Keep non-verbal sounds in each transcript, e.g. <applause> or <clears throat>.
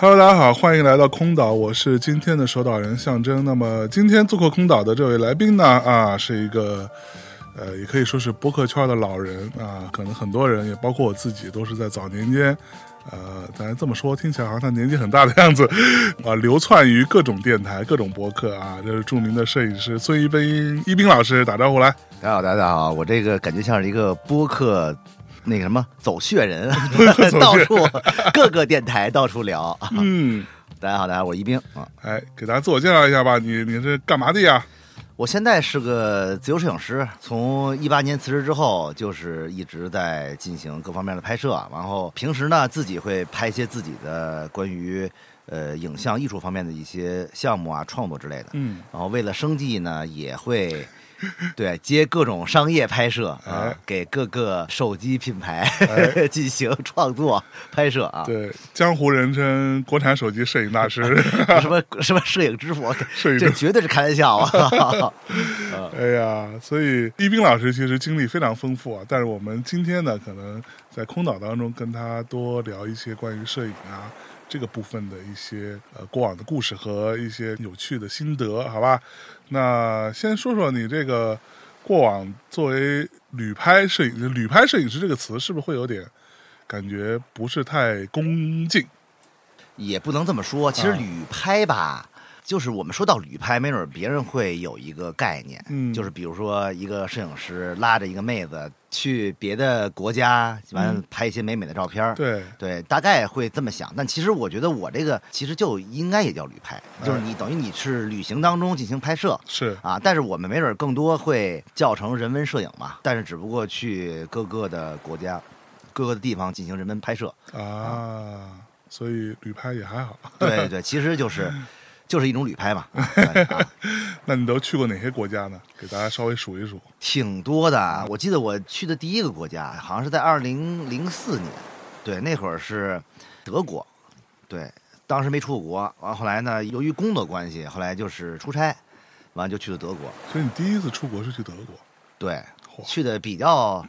Hello，大家好，欢迎来到空岛，我是今天的守岛人象征。那么今天做客空岛的这位来宾呢，啊，是一个呃，也可以说是播客圈的老人啊，可能很多人也包括我自己都是在早年间，呃，咱这么说听起来好像他年纪很大的样子 <laughs> 啊，流窜于各种电台、各种播客啊，这是著名的摄影师孙一斌一斌老师，打招呼来。大家好，大家好，我这个感觉像是一个播客。那个什么走穴人，<laughs> <laughs> 到处各个电台到处聊。嗯，大家好，大家好，我一冰啊。哎，给大家自我介绍一下吧。你你是干嘛的呀？我现在是个自由摄影师，从一八年辞职之后，就是一直在进行各方面的拍摄。然后平时呢，自己会拍一些自己的关于呃影像艺术方面的一些项目啊、创作之类的。嗯。然后为了生计呢，也会。对，接各种商业拍摄啊，给各个手机品牌 <laughs> 进行创作拍摄啊。对，江湖人称国产手机摄影大师，<laughs> 什么什么摄影之父，<laughs> 摄影这绝对是开玩笑啊！哎呀，所以一斌老师其实经历非常丰富啊。但是我们今天呢，可能在空岛当中跟他多聊一些关于摄影啊这个部分的一些呃过往的故事和一些有趣的心得，好吧？那先说说你这个过往作为旅拍摄影，旅拍摄影师这个词是不是会有点感觉不是太恭敬？也不能这么说，其实旅拍吧。就是我们说到旅拍，没准别人会有一个概念，嗯，就是比如说一个摄影师拉着一个妹子去别的国家，完拍一些美美的照片对对，大概会这么想。但其实我觉得我这个其实就应该也叫旅拍，就是你等于你是旅行当中进行拍摄，是啊。但是我们没准更多会叫成人文摄影嘛，但是只不过去各个的国家、各个的地方进行人文拍摄啊，所以旅拍也还好。对对，<laughs> 其实就是。就是一种旅拍嘛，<laughs> <laughs> 那你都去过哪些国家呢？给大家稍微数一数。挺多的，我记得我去的第一个国家好像是在二零零四年，对，那会儿是德国，对，当时没出过国，完后来呢，由于工作关系，后来就是出差，完就去了德国。所以你第一次出国是去德国？对，去的比较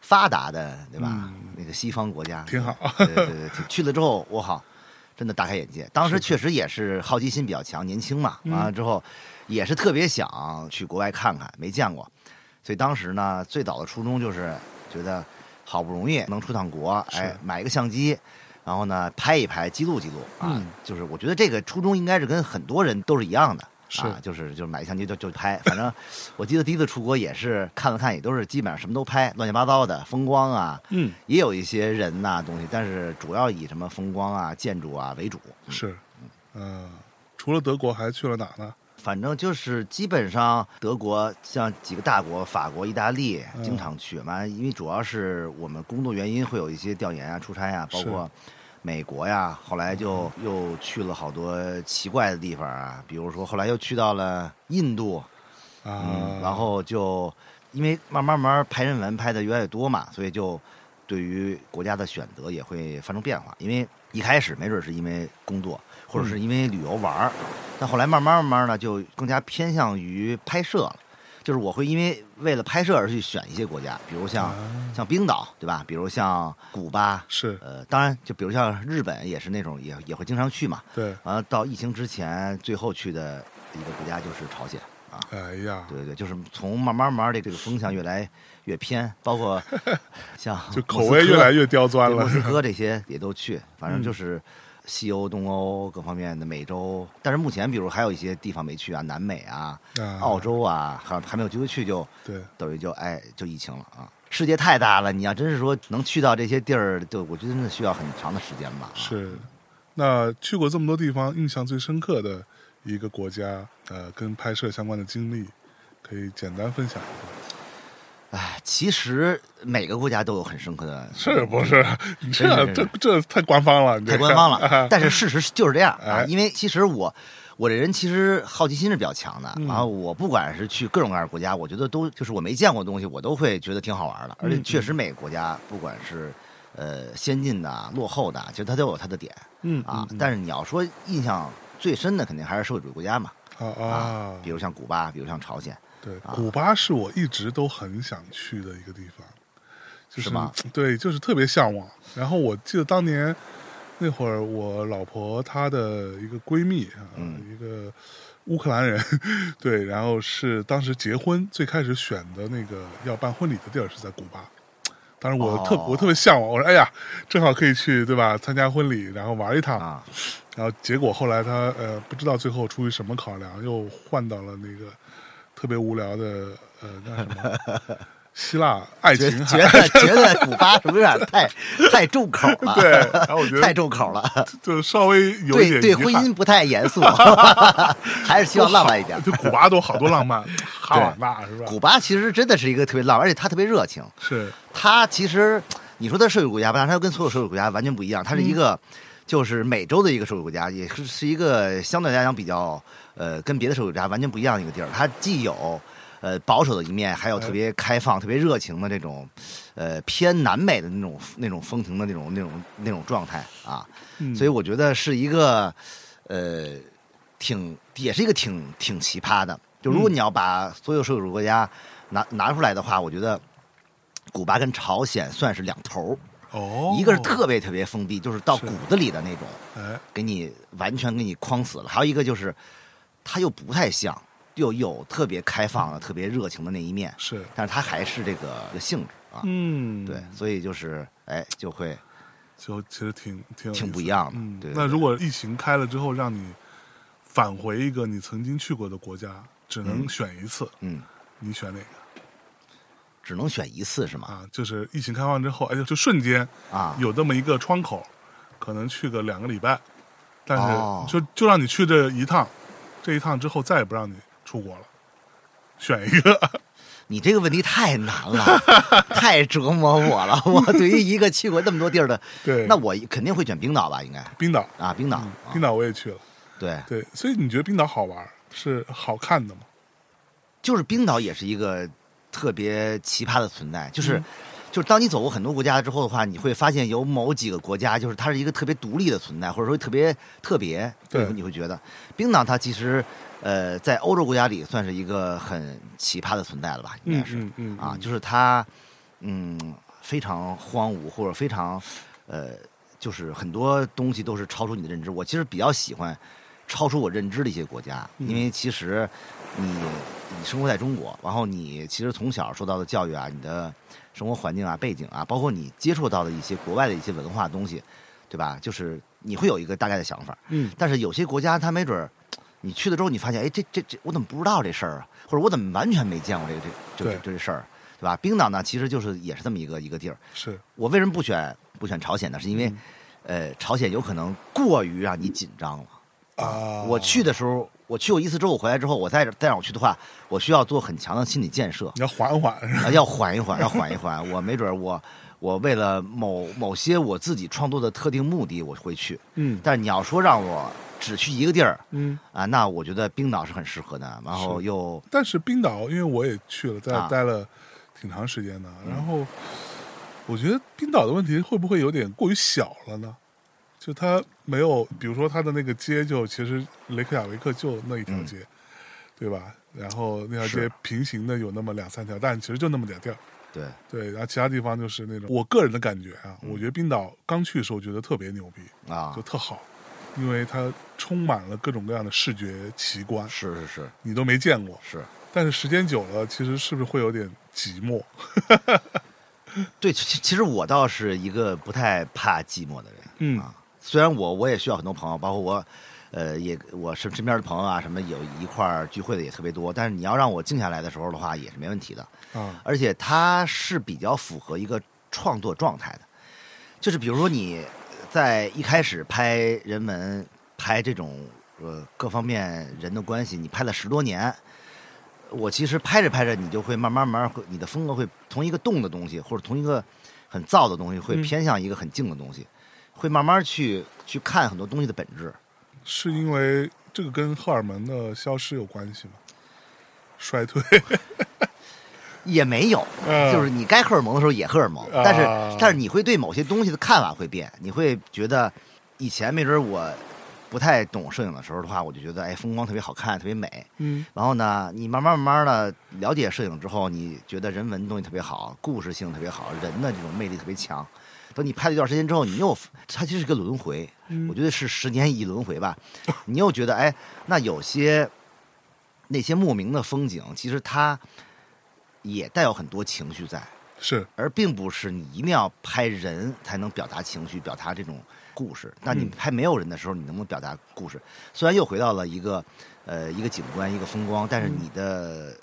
发达的，对吧？那个西方国家挺好。对对对，去了之后，我靠。真的大开眼界，当时确实也是好奇心比较强，年轻嘛，完了之后也是特别想去国外看看，没见过，所以当时呢，最早的初衷就是觉得好不容易能出趟国，哎，买一个相机，然后呢拍一拍，记录记录啊，就是我觉得这个初衷应该是跟很多人都是一样的。啊，就是就是买相机就就拍，反正我记得第一次出国也是看了看，也都是基本上什么都拍，乱七八糟的风光啊，嗯，也有一些人呐东西，但是主要以什么风光啊、建筑啊为主。是，嗯，除了德国还去了哪呢？反正就是基本上德国像几个大国，法国、意大利经常去嘛，因为主要是我们工作原因会有一些调研啊、出差啊，包括。美国呀，后来就又去了好多奇怪的地方啊，比如说后来又去到了印度，啊，然后就因为慢慢慢拍人文拍的越来越多嘛，所以就对于国家的选择也会发生变化。因为一开始没准是因为工作，或者是因为旅游玩儿，但后来慢慢慢慢呢，就更加偏向于拍摄了。就是我会因为为了拍摄而去选一些国家，比如像像冰岛，对吧？比如像古巴，是呃，当然就比如像日本也是那种也也会经常去嘛。对，完了到疫情之前，最后去的一个国家就是朝鲜啊。哎呀，对对，就是从慢慢慢的这个风向越来越偏，包括 <laughs> 像就口味越来越刁钻了。莫斯科 <laughs> 这些也都去，反正就是。西欧、东欧各方面的美洲，但是目前比如还有一些地方没去啊，南美啊、澳洲啊，还还没有机会去，就对，等于就哎就疫情了啊！世界太大了，你要真是说能去到这些地儿，就我觉得真的需要很长的时间吧。是，那去过这么多地方，印象最深刻的一个国家呃跟拍摄相关的经历，可以简单分享一下？哎，其实每个国家都有很深刻的，是不是？<laughs> 这这这太官方了，太官方个了。但是事实就是这样啊哎，因为其实我我这人其实好奇心是比较强的，嗯然后我不管是去各种各样的国家，我觉得都就是我没见过的东西，我都会觉得挺好玩的。而且嗯确实每个国家不管是呃先进的、落后的，其实它都有它的点嗯啊。嗯但是你要说印象最深的，肯定还是社会主义国家嘛，啊啊，比如像古巴，比如像朝鲜。对，啊古巴是我一直都很想去的一个地方，就是吗对，就是特别向往。然后我记得当年那会儿，我老婆她的一个闺蜜啊，嗯一个乌克兰人，对，然后是当时结婚最开始选的那个要办婚礼的地儿是在古巴。当时我特、哦我特别向往，我说哎呀，正好可以去对吧？参加婚礼，然后玩一趟。啊，然后结果后来他呃不知道最后出于什么考量，又换到了那个特别无聊的呃那什么希腊爱觉情觉海，得觉得古巴是不是有点太太重口了？对，然后我觉太重口了。就稍微有一对对，婚姻不太严肃，<laughs> 还是希望浪漫一点。就古巴都好多浪漫，<laughs> 哈瓦那是吧？古巴其实真的是一个特别浪漫，而且它特别热情。是它其实你说它是社会国家吧，但它跟所有社会国家完全不一样。它是一嗯个就是美洲的一个社会国家，也是是一个相对来讲比较呃跟别的社会国家完全不一样的一个地儿。它既有呃保守的一面，还有特别开放、特别热情的这种呃偏南美的那种那种风情的那种那种那种状态啊。嗯所以我觉得是一个，呃，挺也是一个挺挺奇葩的。就如果嗯你要把所有社会主义国家拿拿出来的话，我觉得古巴跟朝鲜算是两头儿，哦，一个是特别特别封闭，就是到骨子里的那种，哎。给你完全给你框死了；还有一个就是它又不太像，又有特别开放的、特别热情的那一面，是。但是它还是这个性质啊。嗯。对，所以就是哎，就会就其实挺挺挺不一样的嗯，对对对那如果疫情开了之后，让你返回一个你曾经去过的国家，只能嗯选一次，嗯，你选哪个只能选一次是吗？啊？就是疫情开放之后，哎，就瞬间啊，有这么一个窗口，可能去个两个礼拜，但哦是就就让你去这一趟，这一趟之后再也不让你出国了，选一个。<laughs> 你这个问题太难了，<laughs> 太折磨我了。<laughs> 我对于一个去过那么多地儿的，对，那我肯定会选冰岛吧？应该冰岛，啊，冰岛，冰岛我也去了，对，对，所以你觉得冰岛好玩，是好看的吗？就是冰岛也是一个特别奇葩的存在，就是。嗯就是当你走过很多国家之后的话，你会发现有某几个国家，就是它是一个特别独立的存在，或者说特别特别。对你会觉得冰岛它其实，呃，在欧洲国家里算是一个很奇葩的存在了吧？应该是。嗯嗯啊，就是它，嗯，非常荒芜或者非常，呃，就是很多东西都是超出你的认知。我其实比较喜欢超出我认知的一些国家，嗯因为其实你你生活在中国，然后你其实从小受到的教育啊，你的生活环境啊、背景啊，包括你接触到的一些国外的一些文化东西，对吧？就是你会有一个大概的想法。嗯但是有些国家他没准儿，你去了之后，你发现，哎，这这这，我怎么不知道这事儿啊？或者我怎么完全没见过这个这对这这这事儿，对吧？冰岛呢，其实就是也是这么一个一个地儿。是我为什么不选不选朝鲜呢？是因为，嗯呃，朝鲜有可能过于让你紧张了。啊，我去的时候，我去过一次之后，我回来之后，我再再让我去的话，我需要做很强的心理建设，你要缓缓，是吧啊，要缓一缓，要缓一缓。我没准儿我我为了某某些我自己创作的特定目的，我会去。嗯但是你要说让我只去一个地儿嗯。啊，那我觉得冰岛是很适合的。然后是又但是冰岛，因为我也去了，在啊待了挺长时间的，嗯然后我觉得冰岛的问题会不会有点过于小了呢？就他没有，比如说他的那个街，就其实雷克雅维克就那一条街，对吧？然后那条街平行的有那么两三条，但其实就那么点地儿。对对，然后其他地方就是那种，我个人的感觉啊，嗯我觉得冰岛刚去的时候觉得特别牛逼，啊就，特好，因为它充满了各种各样的视觉奇观，是是是你都没见过。是，但是时间久了，其实是不是会有点寂寞？<laughs> 对，其其实我倒是一个不太怕寂寞的人。嗯啊，虽然我我也需要很多朋友，包括我，呃，也我身身边的朋友啊，什么有一块儿聚会的也特别多。但是你要让我静下来的时候的话，也是没问题的。嗯，而且它是比较符合一个创作状态的，就是比如说你在一开始拍人文、拍这种呃各方面人的关系，你拍了十多年，我其实拍着拍着，你就会慢慢慢慢会，你的风格会从一个动的东西，或者从一个很燥的东西，会嗯偏向一个很静的东西，会慢慢去去看很多东西的本质。是因为这个跟荷尔蒙的消失有关系吗？<laughs> 衰退，<laughs> 也没有，嗯就是你该荷尔蒙的时候也荷尔蒙，啊但是但是你会对某些东西的看法会变，你会觉得以前没准我不太懂摄影的时候的话，我就觉得哎风光特别好看，特别美。嗯然后呢，你慢慢慢慢的了解摄影之后，你觉得人文的东西特别好，故事性特别好，人的这种魅力特别强。等你拍了一段时间之后，你又它其实是个轮回，嗯我觉得是十年一轮回吧。你又觉得哎，那有些那些莫名的风景，其实它也带有很多情绪在，是而并不是你一定要拍人才能表达情绪、表达这种故事。那你嗯拍没有人的时候，你能不能表达故事？虽然又回到了一个呃一个景观、一个风光，但是嗯你的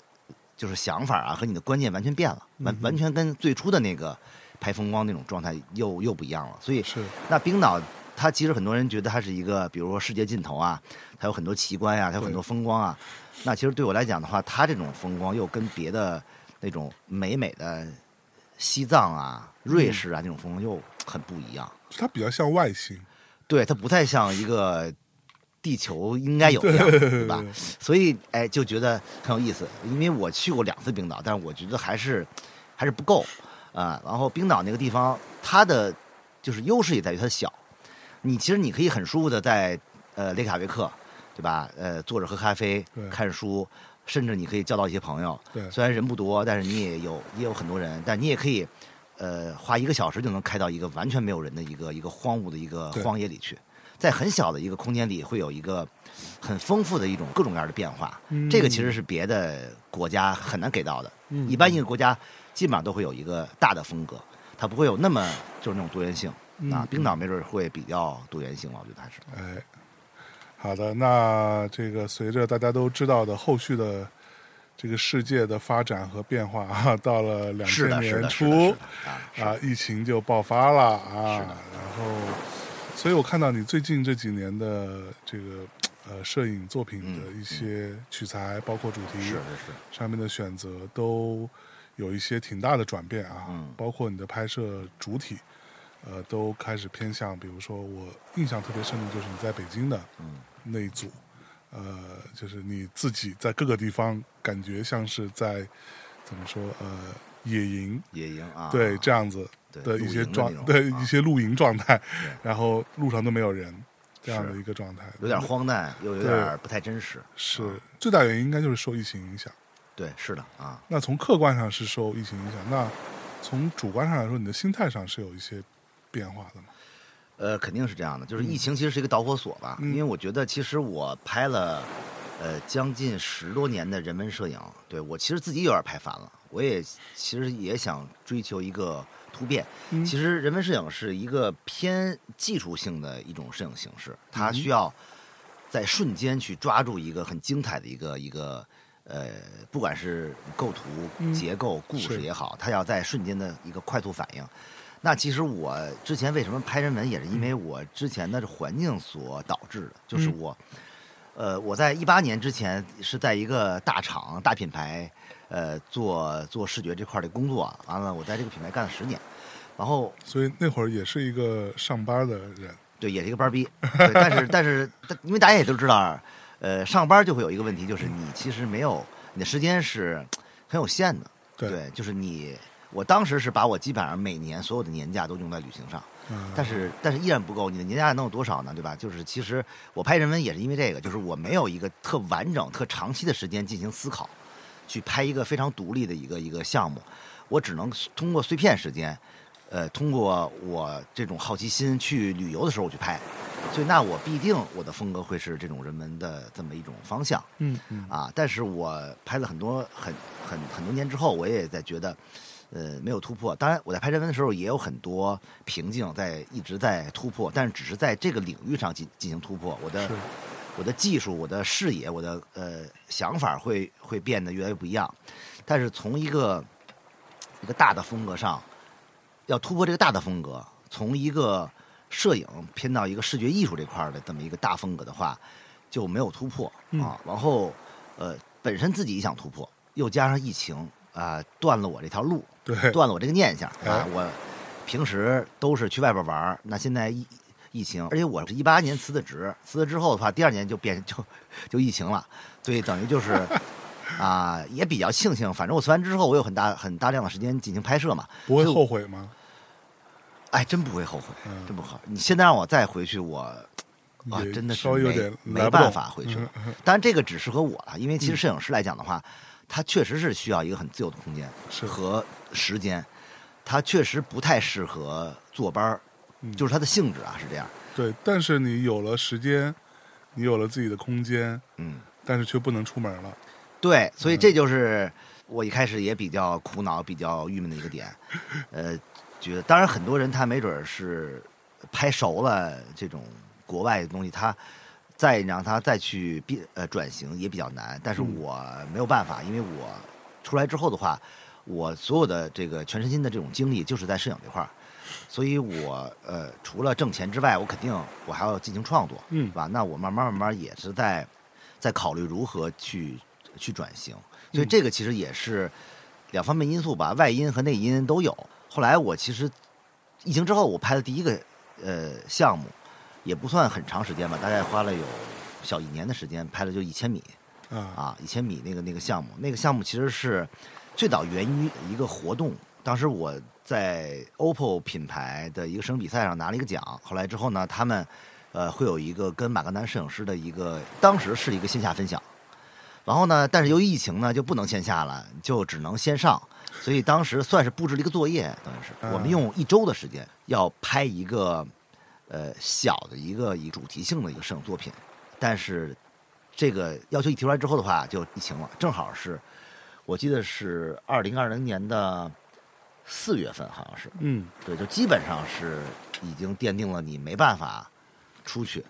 就是想法啊和你的观念完全变了，完完全跟最初的那个拍风光那种状态又又不一样了。所以是，那冰岛，它其实很多人觉得它是一个，比如说世界尽头啊，它有很多奇观呀、它有很多风光啊。那其实对我来讲的话，它这种风光又跟别的那种美美的西藏啊、瑞士啊那种风光又很不一样。它比较像外星，对，它不太像一个地球应该有的样子，对吧？所以哎，就觉得很有意思。因为我去过两次冰岛，但是我觉得还是还是不够啊、然后冰岛那个地方，它的就是优势也在于它小。你其实你可以很舒服的在呃雷卡维克，对吧？呃，坐着喝咖啡、看书，甚至你可以交到一些朋友。对虽然人不多，但是你也有也有很多人，但你也可以呃花一个小时就能开到一个完全没有人的一个一个荒芜的一个荒野里去，在很小的一个空间里会有一个很丰富的一种各种各样的变化。嗯这个其实是别的国家很难给到的。嗯一般一个国家基本上都会有一个大的风格，它不会有那么就是那种多元性。嗯啊，冰岛没准会比较多元性吧，我觉得还是。哎，好的，那这个随着大家都知道的后续的这个世界的发展和变化啊，<laughs> 到了两千年初啊，啊，疫情就爆发了啊，然后，所以我看到你最近这几年的这个呃摄影作品的嗯一些取材，包括主题是是是，上面的选择，都有一些挺大的转变啊，嗯。包括你的拍摄主体。呃，都开始偏向，比如说我印象特别深的就是你在北京的嗯。那一组，呃，就是你自己在各个地方感觉像是在怎么说呃野营，野营啊，对这样子对的一些状对啊。一些露营状态对，然后路上都没有人这样的一个状态，有点荒诞，又有对。点不太真实。是啊。最大原因应该就是受疫情影响。对，是的啊，那从客观上是受疫情影响，那从主观上来说，你的心态上是有一些变化的吗？呃，肯定是这样的。就是疫情其实是一个导火索吧，嗯因为我觉得其实我拍了呃将近十多年的人文摄影，对我其实自己有点拍烦了，我也其实也想追求一个突变。嗯其实人文摄影是一个偏技术性的一种摄影形式，它嗯需要在瞬间去抓住一个很精彩的一个一个呃，不管是构图、嗯。结构、故事也好，它要在瞬间的一个快速反应。那其实我之前为什么拍人文，也是因为我之前的环境所导致的，就是嗯。我，呃，我在一八年之前是在一个大厂、大品牌，呃，做做视觉这块的工作，完了我在这个品牌干了十年，然后所以那会儿也是一个上班的人，对，也是一个班儿逼，对但是但是因为大家也都知道，呃，上班就会有一个问题，就是你其实没有你的时间是很有限的，对就是你，我当时是把我基本上每年所有的年假都用在旅行上。嗯，但是但是依然不够，你的年假能有多少呢？对吧？就是其实我拍人文也是因为这个，就是我没有一个特完整、特长期的时间进行思考，去拍一个非常独立的一个一个项目，我只能通过碎片时间，呃，通过我这种好奇心去旅游的时候我去拍，所以那我必定我的风格会是这种人文的这么一种方向。嗯嗯啊，但是我拍了很多很很很多年之后，我也在觉得，呃，没有突破。当然，我在拍人文的时候也有很多瓶颈，在一直在突破，但是只是在这个领域上进进行突破。我的我的技术、我的视野、我的呃想法会会变得越来越不一样。但是从一个一个大的风格上，要突破这个大的风格，从一个摄影偏到一个视觉艺术这块儿的这么一个大风格的话，就没有突破嗯啊。然后呃，本身自己想突破，又加上疫情啊、断了我这条路，对，断了我这个念想啊哎。我平时都是去外边玩儿，那现在疫疫情，而且我是一八年辞的职，辞了之后的话，第二年就变就就疫情了，所以等于就是。<laughs> 啊，也比较庆幸，反正我辞完之后，我有很大很大量的时间进行拍摄嘛，不会后悔吗？哎，真不会后悔，嗯真不好。你现在让我再回去，我啊，真的是没点没办法回去了。当然，这个只适合我了，因为其实摄影师来讲的话，他确实是需要一个很自由的空间是和时间，他确实不太适合坐班儿，嗯就是他的性质啊是这样。对，但是你有了时间，你有了自己的空间，嗯，但是却不能出门了。对，所以嗯这就是我一开始也比较苦恼、比较郁闷的一个点。呃，觉得当然很多人他没准儿是拍熟了这种国外的东西，他再让他再去变呃转型也比较难。但是嗯我没有办法，因为我出来之后的话，我所有的这个全身心的这种精力就是在摄影这块儿。所以我呃除了挣钱之外，我肯定我还要进行创作，嗯是吧？那我慢慢慢慢也是在在考虑如何去去转型，所以嗯这个其实也是两方面因素吧，外因和内因都有。后来我其实疫情之后，我拍的第一个呃项目，也不算很长时间吧，大概花了有小一年的时间，拍了就一千米啊，啊，一千米那个那个项目，那个项目其实是最早源于一个活动，当时我在 OPPO 品牌的一个摄影比赛上拿了一个奖，后来之后呢，他们呃会有一个跟马格南摄影师的一个，当时是一个线下分享。然后呢，但是由于疫情呢，就不能线下了，就只能线上，所以当时算是布置了一个作业，等于是嗯。我们用一周的时间要拍一个呃小的一个以主题性的一个摄影作品，但是这个要求一提出来之后的话，就疫情了，正好是我记得是二零二零年的四月份，好像是，嗯，对，就基本上是已经奠定了你没办法出去，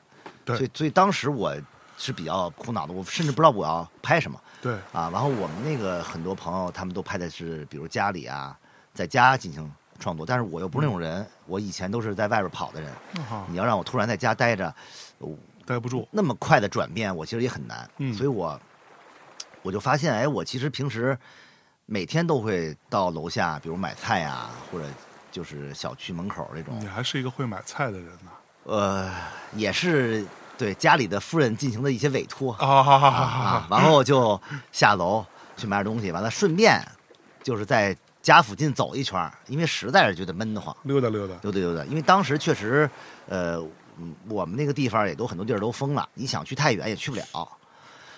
对。所以所以当时我是比较苦恼的，我甚至不知道我要拍什么对，啊。然后我们那个很多朋友他们都拍的是，比如家里啊，在家进行创作，但是我又不是那种人，我以前都是在外边跑的人，好，你要让我突然在家待着，我待不住。那么快的转变，我其实也很难。嗯所以我我就发现，哎，我其实平时每天都会到楼下，比如买菜啊，或者就是小区门口这种你，还是一个会买菜的人呢。呃，也是对家里的夫人进行的一些委托啊，好好啊好好啊好，，然后就下楼去买点东西，完了顺便就是在家附近走一圈，因为实在是觉得闷得慌。溜达溜达。溜达溜达，因为当时确实，呃，嗯我们那个地方也都很多地儿都封了，你想去太远也去不了，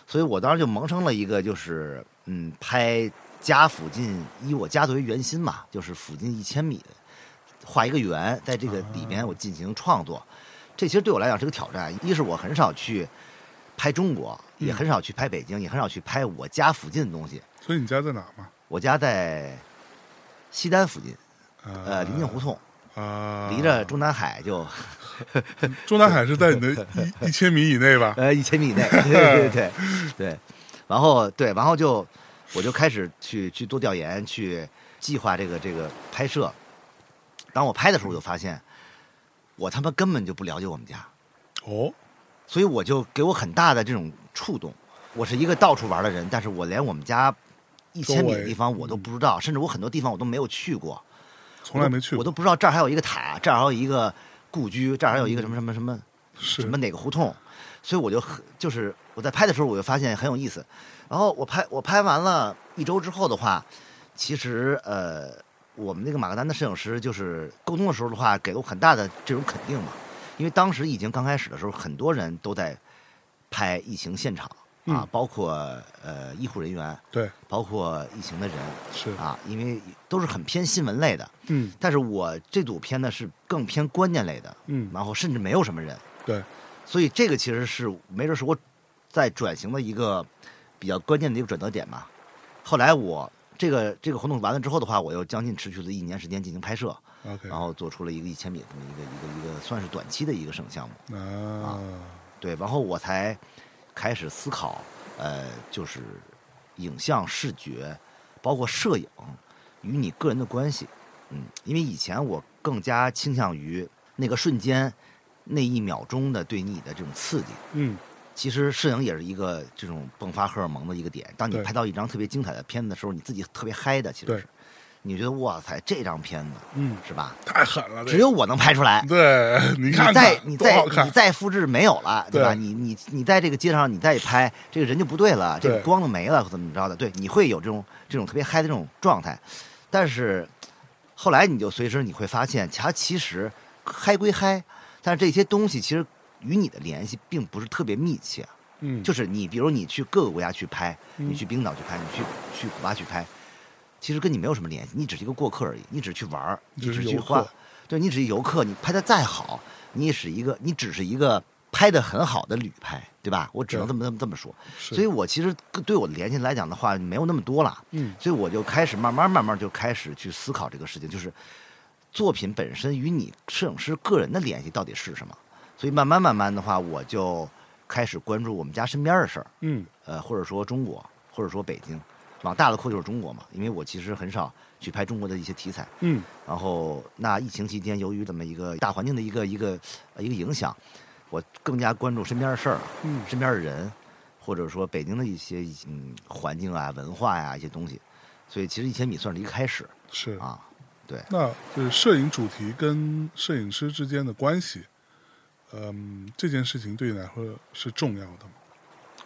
所以我当时就萌生了一个，就是嗯，拍家附近，以我家作为圆心嘛，就是附近一千米，画一个圆，在这个里面我进行创作，这其实对我来讲是个挑战。一是我很少去拍中国，也嗯很少去拍北京，也很少去拍我家附近的东西。所以你家在哪儿嘛？我家在西单附近，呃，临近胡同。啊，离着中南海就 <laughs> 中南海是在你的一一千米以内吧？呃一千米以内，<laughs> 对对对对对，然后对，然后就我就开始去去做调研，去计划这个这个拍摄。当我拍的时候，我就发现我他妈根本就不了解我们家，哦，所以我就给我很大的这种触动。我是一个到处玩的人，但是我连我们家一千米的地方我都不知道，甚至我很多地方我都没有去过。从来没去过。我都不知道这儿还有一个塔，这儿还有一个故居，这儿还有一个什么什么什么什么哪个胡同，所以我就很就是我在拍的时候，我就发现很有意思。然后我拍我拍完了一周之后的话，其实呃，我们那个马格南的摄影师就是沟通的时候的话，给了我很大的这种肯定嘛，因为当时疫情刚开始的时候，很多人都在拍疫情现场啊，嗯包括呃医护人员，对，包括疫情的人是，啊，因为都是很偏新闻类的。嗯。但是我这组片呢是更偏观念类的，嗯，然后甚至没有什么人，对，所以这个其实是没准是我在转型的一个比较关键的一个转折点吧。后来我这个这个活动完了之后的话，我又将近持续了一年时间进行拍摄然后做出了一个一千米这么一个一个一个算是短期的一个摄影项目。啊，对，然后我才开始思考，呃，就是影像视觉，包括摄影与你个人的关系。嗯，因为以前我更加倾向于那个瞬间、那一秒钟的对你的这种刺激。嗯其实摄影也是一个这种迸发荷尔蒙的一个点。当你拍到一张特别精彩的片子的时候，你自己特别嗨的，其实是，你觉得哇塞，这张片子嗯，是吧？太狠了，只有我能拍出来。对，<laughs> 你你看看再你再你再复制没有了，对吧？对你你你在这个街上你再拍，这个人就不对了，这个光都没了，怎么着的？对，你会有这种这种特别嗨的这种状态，但是后来你就随时你会发现，它其实嗨归嗨，但是这些东西其实与你的联系并不是特别密切。嗯，就是你，比如你去各个国家去拍，嗯你去冰岛去拍，你去去古巴去拍，其实跟你没有什么联系，你只是一个过客而已，你只是去玩儿，你只是游只是去画，对你只是游客，你拍的再好，你也是一个，你只是一个拍的很好的旅拍，对吧？我只能这么这么这么说。所以我其实对我的联系来讲的话，没有那么多了。嗯所以我就开始慢慢慢慢就开始去思考这个事情，就是作品本身与你摄影师个人的联系到底是什么。所以慢慢慢慢的话，我就开始关注我们家身边的事儿，嗯呃，或者说中国，或者说北京，往大了扩就是中国嘛，因为我其实很少去拍中国的一些题材。嗯然后那疫情期间，由于这么一个大环境的一个一个呃一个影响，我更加关注身边的事儿，嗯身边的人，或者说北京的一些嗯环境啊、文化呀、一些东西。所以其实一千米算是一个开始是。啊，对，那就是摄影主题跟摄影师之间的关系，嗯，这件事情对你来说是重要的吗？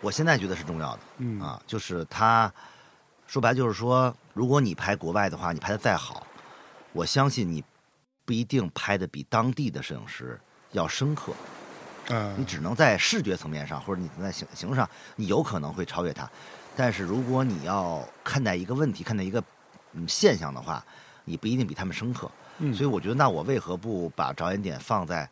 我现在觉得是重要的。嗯啊，就是他说白了就是说，如果你拍国外的话，你拍的再好，我相信你不一定拍的比当地的摄影师要深刻，嗯，你只能在视觉层面上，或者你在形形式上，你有可能会超越他。但是如果你要看待一个问题，看待一个嗯现象的话，你不一定比他们深刻。嗯所以我觉得，那我为何不把着眼点放在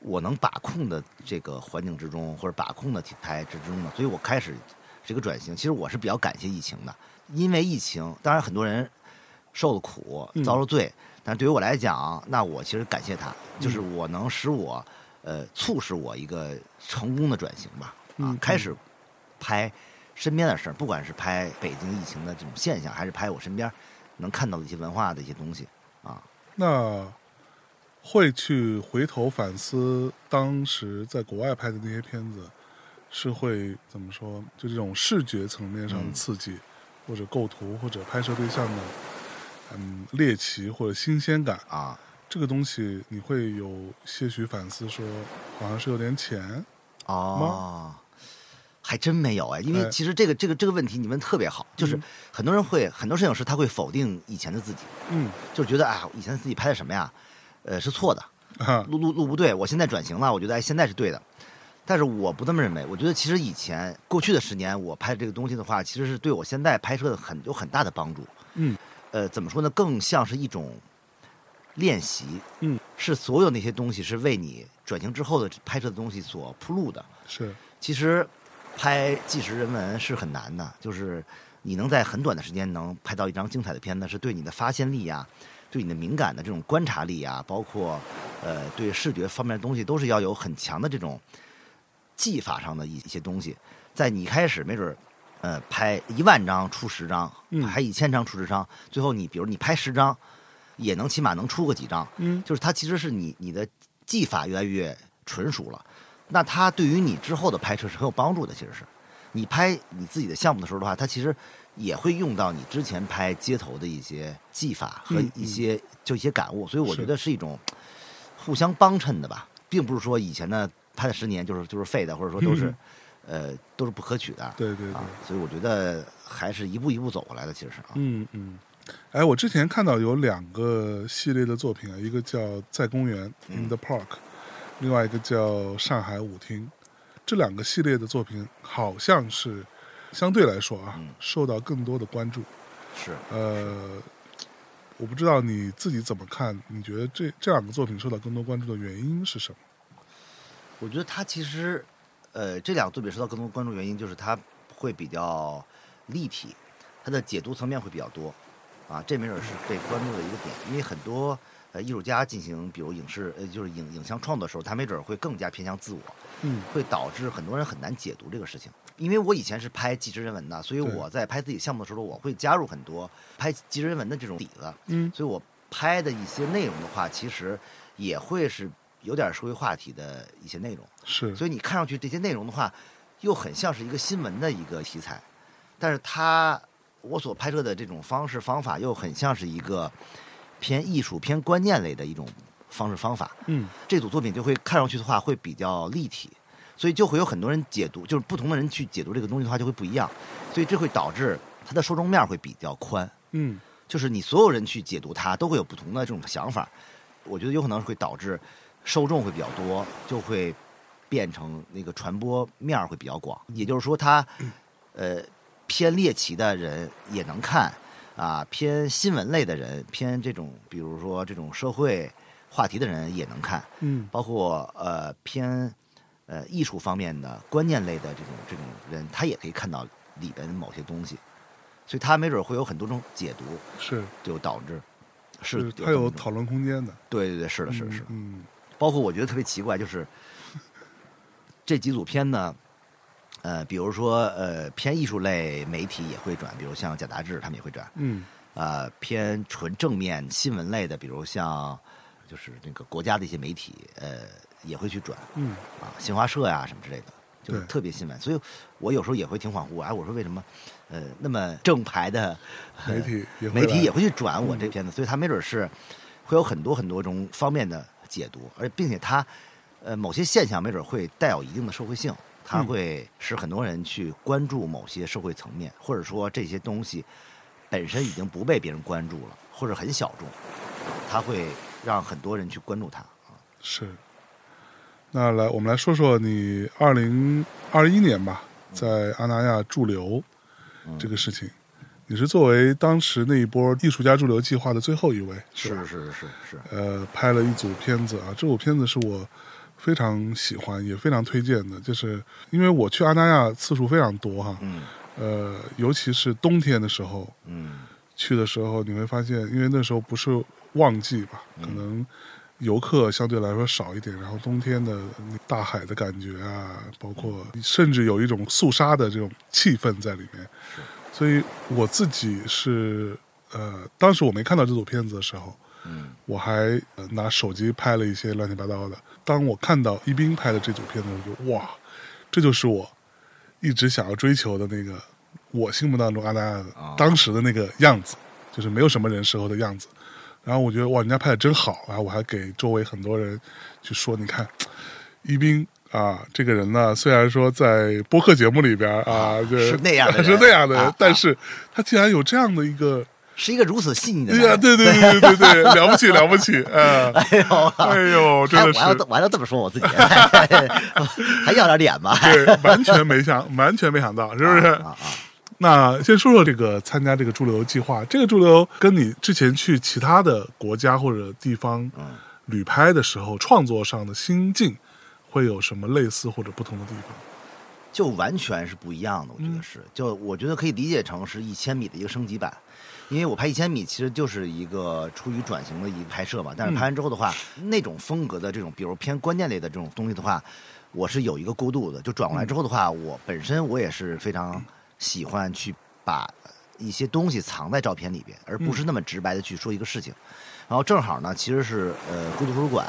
我能把控的这个环境之中，或者把控的题材之中呢？所以我开始这个转型。其实我是比较感谢疫情的，因为疫情，当然很多人受了苦嗯，遭了罪，但是对于我来讲，那我其实感谢他，就是我能使我呃促使我一个成功的转型吧，啊嗯，开始拍身边的事儿，不管是拍北京疫情的这种现象，还是拍我身边能看到的一些文化的一些东西啊。那会去回头反思当时在国外拍的那些片子，是会怎么说？就这种视觉层面上的嗯刺激，或者构图，或者拍摄对象的嗯猎奇或者新鲜感，啊这个东西你会有些许反思，说好像是有点浅。哦，还真没有哎，因为哎其实这个这个这个问题你问特别好，就是嗯很多人会很多摄影师他会否定以前的自己，嗯就是觉得哎，以前自己拍的什么呀，呃是错的，<laughs> 啊路路路不对，我现在转型了，我觉得哎现在是对的。但是我不这么认为，我觉得其实以前过去的十年我拍这个东西的话，其实是对我现在拍摄的很有很大的帮助。嗯呃，怎么说呢？更像是一种练习，嗯，是所有那些东西是为你转型之后的拍摄的东西所铺路的。是其实拍纪实人文是很难的，就是你能在很短的时间能拍到一张精彩的片子，是对你的发现力呀、对你的敏感的这种观察力啊，包括呃对视觉方面的东西，都是要有很强的这种技法上的一一些东西。在你开始没准儿呃拍一万张出十张，嗯拍一千张出十张，最后你比如你拍十张，也能起码能出个几张。嗯就是它其实是你你的技法越来越纯熟了，那它对于你之后的拍摄是很有帮助的。其实是你拍你自己的项目的时候的话，它其实也会用到你之前拍街头的一些技法和嗯一些、就一些感悟，所以我觉得是一种互相帮衬的吧，并不是说以前的拍了十年就是就是废的，或者说都是、呃都是不可取的。嗯对对对啊，所以我觉得还是一步一步走过来的，其实是啊。嗯嗯。哎，我之前看到有两个系列的作品啊，一个叫《在公园》（In the Park），、另外一个叫《上海舞厅》。这两个系列的作品好像是相对来说啊，嗯受到更多的关注。是，呃，我不知道你自己怎么看？你觉得这这两个作品受到更多关注的原因是什么？我觉得它其实，呃，这两个作品受到更多关注原因就是它会比较立体，它的解读层面会比较多，啊，这没准是被关注的一个点。因为很多呃艺术家进行比如影视呃就是影影像创作的时候，他没准会更加偏向自我，嗯会导致很多人很难解读这个事情。因为我以前是拍纪实人文的，所以我在拍自己项目的时候，我会加入很多拍纪实人文的这种底子。嗯所以我拍的一些内容的话，其实也会是有点社会话题的一些内容。是所以你看上去这些内容的话，又很像是一个新闻的一个题材，但是它我所拍摄的这种方式方法又很像是一个偏艺术、偏观念类的一种方式方法。嗯这组作品就会看上去的话会比较立体，所以就会有很多人解读，就是不同的人去解读这个东西的话就会不一样，所以这会导致它的受众面会比较宽，嗯。就是你所有人去解读它都会有不同的这种想法，我觉得有可能会导致受众会比较多，就会变成那个传播面会比较广，也就是说它呃偏猎奇的人也能看啊，偏新闻类的人，偏这种比如说这种社会话题的人也能看。嗯。包括呃偏呃艺术方面的观念类的这种这种人，他也可以看到里边某些东西，所以他没准会有很多种解读，是就导致是是它这么一种有讨论空间的。对对对是的是的是的，嗯包括我觉得特别奇怪就是这几组片呢。呃，比如说，呃，偏艺术类媒体也会转，比如像假杂志，他们也会转。嗯呃，偏纯正面新闻类的，比如像就是那个国家的一些媒体，呃，也会去转。嗯啊，新华社呀什么之类的，就是特别新闻。所以我有时候也会挺恍惚，哎，我说为什么，呃，那么 <laughs> 正牌的呃媒体也会来媒体也会去转我嗯这片子，所以他没准是会有很多很多种方面的解读，而并且他呃某些现象没准会带有一定的社会性，它嗯会使很多人去关注某些社会层面，或者说这些东西本身已经不被别人关注了，或者很小众，它会让很多人去关注它。是。那来，我们来说说你二零二一年吧，在阿那亚驻留嗯。这个事情。你是作为当时那一波艺术家驻留计划的最后一位，是是是是是，呃，拍了一组片子啊，这组片子是我非常喜欢，也非常推荐的，就是因为我去阿那亚次数非常多哈，嗯。呃，尤其是冬天的时候嗯。去的时候，你会发现，因为那时候不是旺季吧，可能游客相对来说少一点，然后冬天的大海的感觉啊，包括甚至有一种肃杀的这种气氛在里面，所以我自己是呃，当时我没看到这组片子的时候。嗯我还拿手机拍了一些乱七八糟的。当我看到一斌拍的这组片子，我就哇，这就是我一直想要追求的那个我心目当中阿那亚当时的那个样子，就是没有什么人时候的样子。然后我觉得哇，人家拍的真好，然后我还给周围很多人去说，你看一冰。啊，这个人呢，虽然说在播客节目里边啊，就是那样的 <laughs> 是那样的人，啊啊但是他竟然有这样的一个是一个如此细腻的对呀。对对对对对对，了不起了不起，啊！哎呦，哎呦，真的还我还要是，我还要这么说我自己，还要点脸吗？对，完全没想，完全没想到，是不是？啊啊，那先说说这个参加这个驻留计划，这个驻留跟你之前去其他的国家或者地方嗯旅拍的时候，创作上的心境会有什么类似或者不同的地方？就完全是不一样的，我觉嗯得是。就我觉得可以理解成是一千米的一个升级版，因为我拍一千米其实就是一个出于转型的一个拍摄嘛。但是拍完之后的话，那种风格的这种，比如偏观念类的这种东西的话，我是有一个过渡的。就转过来之后的话，我本身我也是非常喜欢去把一些东西藏在照片里边，而不是那么直白的去说一个事情。然后正好呢，其实是呃孤独图书馆。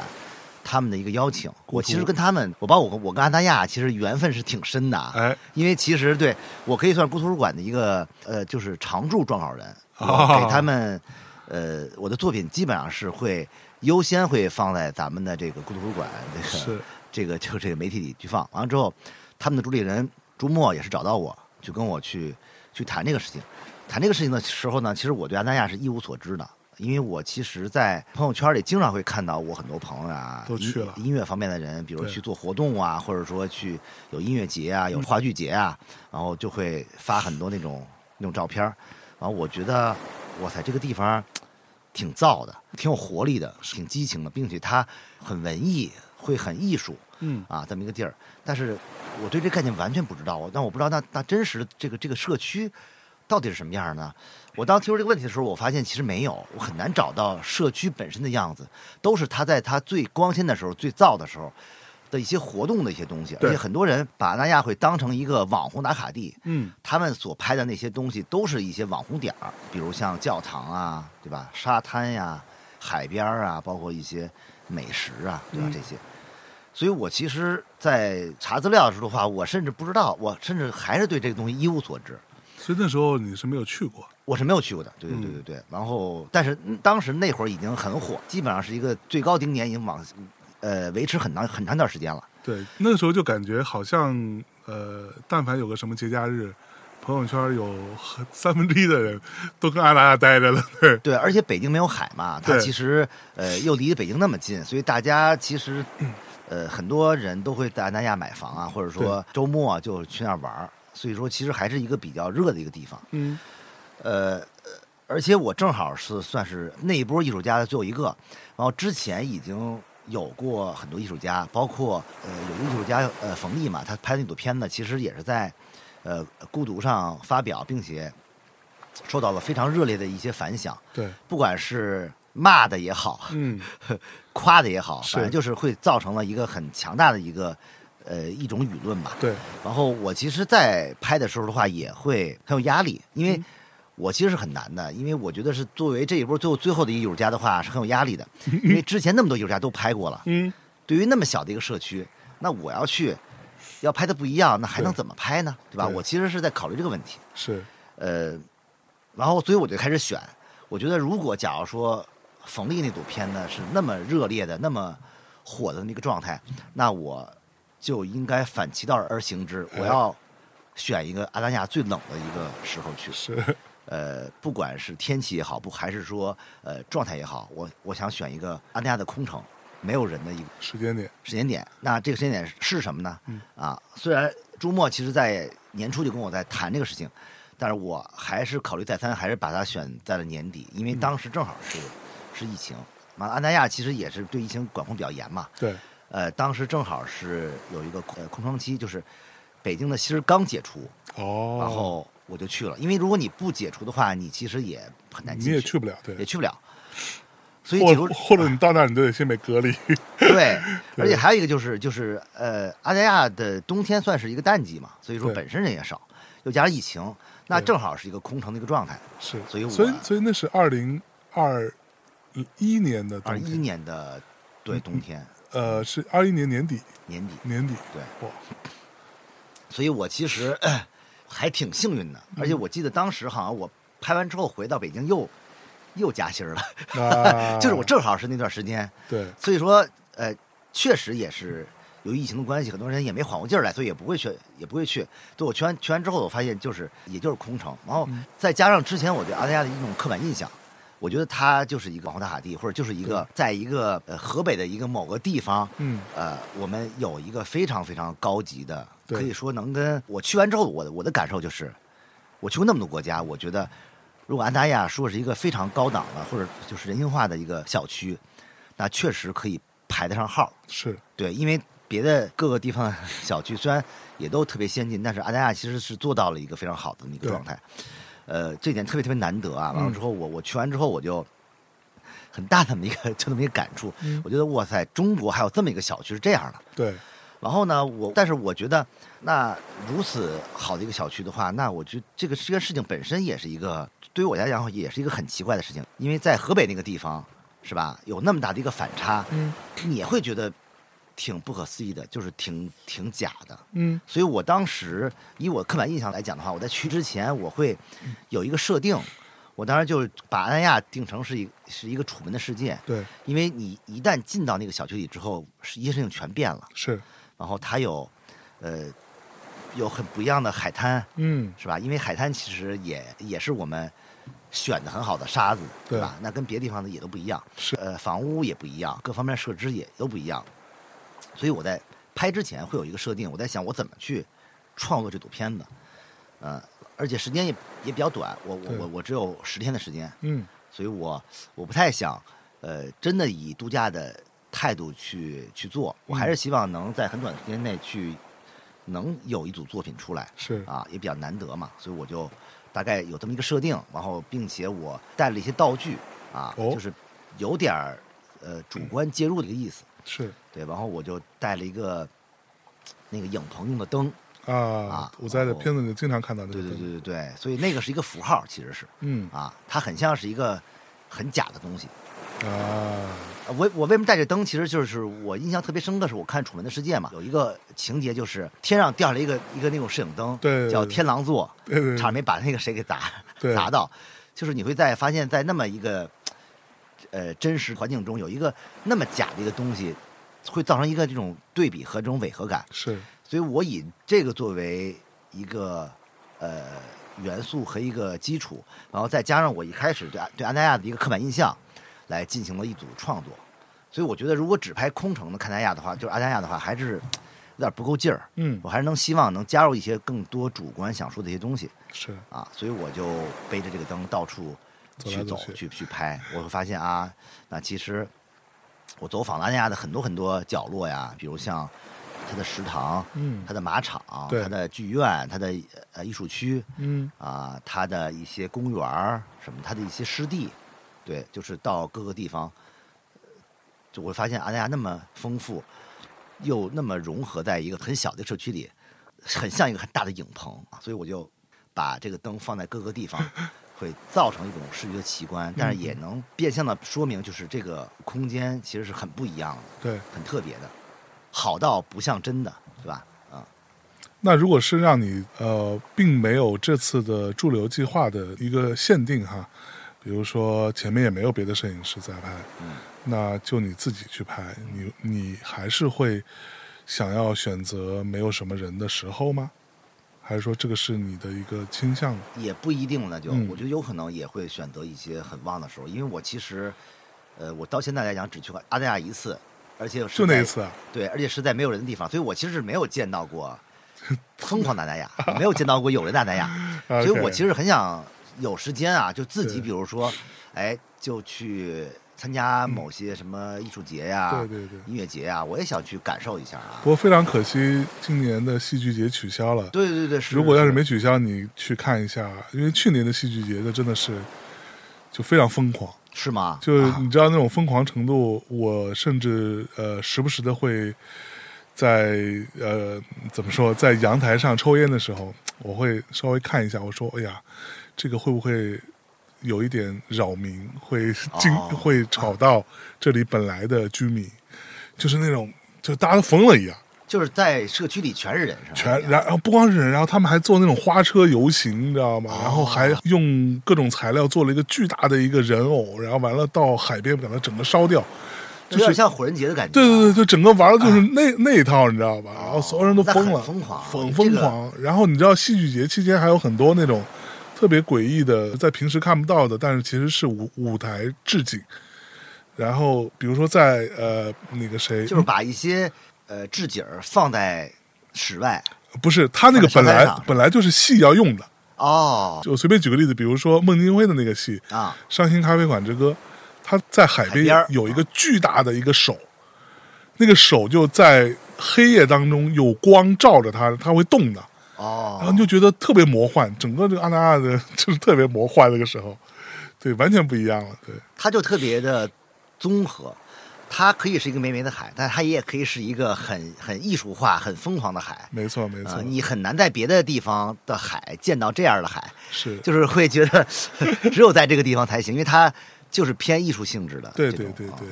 他们的一个邀请，我其实跟他们，我包括我我跟安达亚其实缘分是挺深的啊。哎，因为其实对我可以算是孤图书馆的一个呃，就是常驻撰稿人，给他们呃，我的作品基本上是会优先会放在咱们的这个孤图书馆这个是这个就这个媒体里去放。完了之后，他们的主理人朱墨也是找到我，就跟我去去谈这个事情。谈这个事情的时候呢，其实我对安那亚是一无所知的。因为我其实，在朋友圈里经常会看到我很多朋友啊，都去了音音乐方面的人，比如去做活动啊，或者说去有音乐节啊，有话剧节啊，然后就会发很多那种那种照片儿然后我觉得，哇塞，这个地方挺燥的，挺有活力的，挺激情的，并且它很文艺，会很艺术嗯啊，这么一个地儿。但是我对这概念完全不知道，但我不知道那那真实的这个这个社区到底是什么样呢？我当提出这个问题的时候，我发现其实没有，我很难找到社区本身的样子，都是它在它最光鲜的时候、最燥的时候的一些活动的一些东西。而且很多人把那亚会当成一个网红打卡地，嗯他们所拍的那些东西都是一些网红点儿，比如像教堂啊，对吧？沙滩呀、海边啊，包括一些美食啊，对吧？嗯这些。所以我其实，在查资料的时候的话，我甚至不知道，我甚至还是对这个东西一无所知。所以那时候你是没有去过，我是没有去过的，对对对对对。然后，但是嗯当时那会儿已经很火，基本上是一个最高顶点，已经往呃维持很长很长一段时间了。对，那个时候就感觉好像呃，但凡有个什么节假日，朋友圈有很三分之一的人都跟阿那亚待着了，对，对，而且北京没有海嘛，它其实呃又离北京那么近，所以大家其实 <clears throat> 呃很多人都会在安那亚买房啊，或者说周末啊就去那儿玩儿。所以说，其实还是一个比较热的一个地方。嗯。呃，呃而且我正好是算是那一波艺术家的最后一个，然后之前已经有过很多艺术家，包括呃有个艺术家呃冯丽嘛，他拍的那组片子其实也是在呃孤独上发表，并且受到了非常热烈的一些反响，对，不管是骂的也好，嗯。<laughs> 夸的也好，反正就是会造成了一个很强大的一个呃一种舆论吧。对，然后我其实，在拍的时候的话，也会很有压力，因为嗯。我其实是很难的，因为我觉得是作为这一波最后最后的一个艺术家的话，是很有压力的，因为之前那么多艺术家都拍过了，<laughs> 嗯。对于那么小的一个社区，那我要去要拍的不一样，那还能怎么拍呢？对吧？我其实是在考虑这个问题，是，呃，然后所以我就开始选，我觉得如果假如说冯丽那组片呢是那么热烈的、那么火的那个状态，那我就应该反其道而行之，我哎要选一个阿那亚最冷的一个时候去。是，呃，不管是天气也好，不还是说呃状态也好，我我想选一个阿那亚的空城，没有人的一个时间点，时间点。那这个时间点是什么呢？嗯啊，虽然朱墨其实在年初就跟我在谈这个事情，但是我还是考虑再三，还是把它选在了年底，因为当时正好是、是疫情。嘛，安那亚其实也是对疫情管控比较严嘛。对，呃，当时正好是有一个呃空窗期，就是北京的其实刚解除，哦，然后我就去了。因为如果你不解除的话，你其实也很难你进去，也去不了，对也，去不了。所以解除或或者你到那儿你都得先被隔离，<laughs> <laughs> 对，而且还有一个就是就是呃，阿那亚的冬天算是一个淡季嘛，所以说本身人也少，又加上疫情，那正好是一个空城的一个状态。是，所以我所以所以那是二零二一年的二一年的对嗯冬天。呃，是二一年年底，年底，年底，对，哇，所以我其实呃 <coughs> 还挺幸运的，而且我记得当时好像我拍完之后回到北京又又加薪儿了，啊。<laughs> 就是我正好是那段时间，对，所以说呃确实也是。由于疫情的关系，很多人也没缓过劲儿来，所以也不会去，也不会去。对我去完去完之后，我发现就是也就是空城，然后嗯。再加上之前我对阿那亚的一种刻板印象，我觉得它就是一个网红打卡地，或者就是一个在一个呃河北的一个某个地方，嗯，呃，我们有一个非常非常高级的，可以说能跟我去完之后，我的我的感受就是，我去过那么多国家，我觉得如果安达亚说是一个非常高档的或者就是人性化的一个小区，那确实可以排得上号。是，对，因为别的各个地方小区虽然也都特别先进，但是安达亚其实是做到了一个非常好的那个状态。呃，这点特别特别难得啊！完了嗯之后，我我去完之后，我就很大的这么一个就这么一个感触。嗯我觉得哇塞，中国还有这么一个小区是这样的。对，然后呢，我但是我觉得，那如此好的一个小区的话，那我觉得这个这个事情本身也是一个对于我来讲也是一个很奇怪的事情，因为在河北那个地方，是吧？有那么大的一个反差，嗯你也会觉得挺不可思议的，就是挺挺假的。嗯所以我当时以我刻板印象来讲的话，我在去之前我会有一个设定，我当时就把安那亚定成是一是一个楚门的世界，对，因为你一旦进到那个小区里之后，是一些事情全变了。是，然后它有，呃，有很不一样的海滩，嗯是吧？因为海滩其实也也是我们选的很好的沙子，对对吧？那跟别的地方的也都不一样，是呃，房屋也不一样，各方面设置也都不一样。所以我在拍之前会有一个设定，我在想我怎么去创作这组片子，呃，而且时间也也比较短，我我我我只有十天的时间，嗯。所以我我不太想，呃，真的以度假的态度去去做，我还是希望能在很短时间内去能有一组作品出来是，啊，也比较难得嘛，所以我就大概有这么一个设定，然后并且我带了一些道具啊，哦就是有点儿呃主观介入的一个意思，是对，然后我就带了一个那个影棚用的灯，啊啊，我在片子里经常看到那个对对，对对对，所以那个是一个符号，其实是。嗯啊，它很像是一个很假的东西，啊，呃我我为什么带这灯？其实就是我印象特别深刻，是我看《楚门的世界》嘛，有一个情节就是天上掉下来一个一个那种摄影灯，对对叫天狼座，差点没把那个谁给砸砸到。就是你会在发现，在那么一个呃真实环境中，有一个那么假的一个东西，会造成一个这种对比和这种违和感。是所以我以这个作为一个呃元素和一个基础，然后再加上我一开始对对安那亚的一个刻板印象，来进行了一组创作。所以我觉得，如果只拍空城的看奈亚的话，就是安那亚的话，还是有点不够劲儿。嗯我还是能希望能加入一些更多主观想说的一些东西是啊，所以我就背着这个灯到处去走去去去拍。我会发现啊，那其实我走访了安那亚的很多很多角落呀，比如像它的食堂，嗯它的马场，对它的剧院，它的呃艺术区嗯啊，它的一些公园儿什么，它的一些湿地，对，就是到各个地方，呃就我会发现阿那亚那么丰富，又那么融合在一个很小的社区里，很像一个很大的影棚啊，所以我就把这个灯放在各个地方。会造成一种视觉的奇观，但是也能变相的说明，就是这个空间其实是很不一样的，对。很特别的，好到不像真的，对吧？啊、那如果是让你呃，并没有这次的驻留计划的一个限定哈，比如说前面也没有别的摄影师在拍，嗯那就你自己去拍，你你还是会想要选择没有什么人的时候吗？还是说这个是你的一个倾向？也不一定那，就、嗯我觉得有可能也会选择一些很旺的时候，因为我其实，呃，我到现在来讲只去过阿那亚一次，而且就那一次啊？对，而且是在没有人的地方，所以我其实是没有见到过 <laughs> 疯狂的阿那亚，没有见到过有人的阿那亚，<laughs> 所以我其实很想有时间啊，就自己比如说，哎，就去参加某些什么艺术节呀、对对对。音乐节呀，我也想去感受一下啊不。过非常可惜，今年的戏剧节取消了。对对对，是。如果要是没取消，你去看一下，因为去年的戏剧节的真的是就非常疯狂。是吗？就啊你知道那种疯狂程度，我甚至呃时不时的会在呃怎么说，在阳台上抽烟的时候，我会稍微看一下，我说哎呀，这个会不会有一点扰民，会惊、哦会吵到这里本来的居民，就是那种就大家都疯了一样。就是在社区里全是人，是吧？全，然然后不光是人，然后他们还做那种花车游行，你知道吗？然后还用各种材料做了一个巨大的一个人偶，然后完了到海边把它整个烧掉，有点像火人节的感觉。对对对，就整个玩的就是那、那一套，你知道吧？然后所有人都疯了，疯狂疯这个疯狂。然后你知道戏剧节期间还有很多那种特别诡异的，在平时看不到的，但是其实是舞舞台置景。然后比如说在呃那个谁，就是把一些呃置景儿放在室外。不是他那个本来本来就是戏要用的。哦就随便举个例子，比如说孟京辉的那个戏《啊，伤心咖啡馆之歌》，他在海边有一个巨大的一个手，那个手就在黑夜当中有光照着它，它会动的，然后就觉得特别魔幻，整个这个阿那亚的就是特别魔幻那个时候，对，完全不一样了，对，它就特别的综合。它可以是一个美美的海，但它也可以是一个很很艺术化、很疯狂的海。没错没错，啊，你很难在别的地方的海见到这样的海，是，就是会觉得只有在这个地方才行，因为它就是偏艺术性质的。对对对对，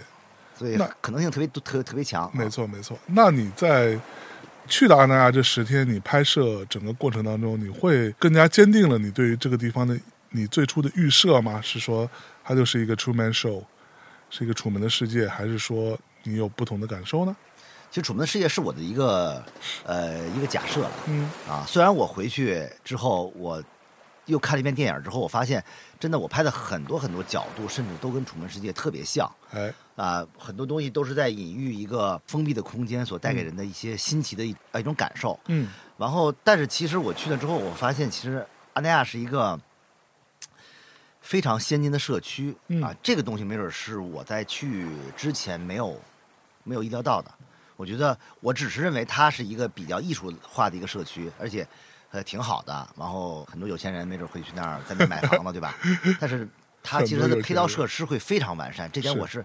所以那可能性特别特特别强。啊没错没错。那你在去到阿那亚这十天，你拍摄整个过程当中，你会更加坚定了你对于这个地方的你最初的预设吗？是说它就是一个 True Man Show，是一个楚门的世界，还是说你有不同的感受呢？其实《楚门的世界》是我的一个呃一个假设了嗯啊。虽然我回去之后，我又看了一遍电影之后，我发现真的我拍的很多很多角度，甚至都跟《楚门世界》特别像哎，啊。很多东西都是在隐喻一个封闭的空间所带给人的一些新奇的一种感受。嗯然后，但是其实我去了之后，我发现其实阿那亚是一个非常先进的社区、嗯啊，这个东西没准是我在去之前没有没有意料到的。我觉得我只是认为它是一个比较艺术化的一个社区，而且呃挺好的。然后很多有钱人没准会去那儿在那儿买房子，对吧？但是它其实它的配套设施会非常完善，这点我是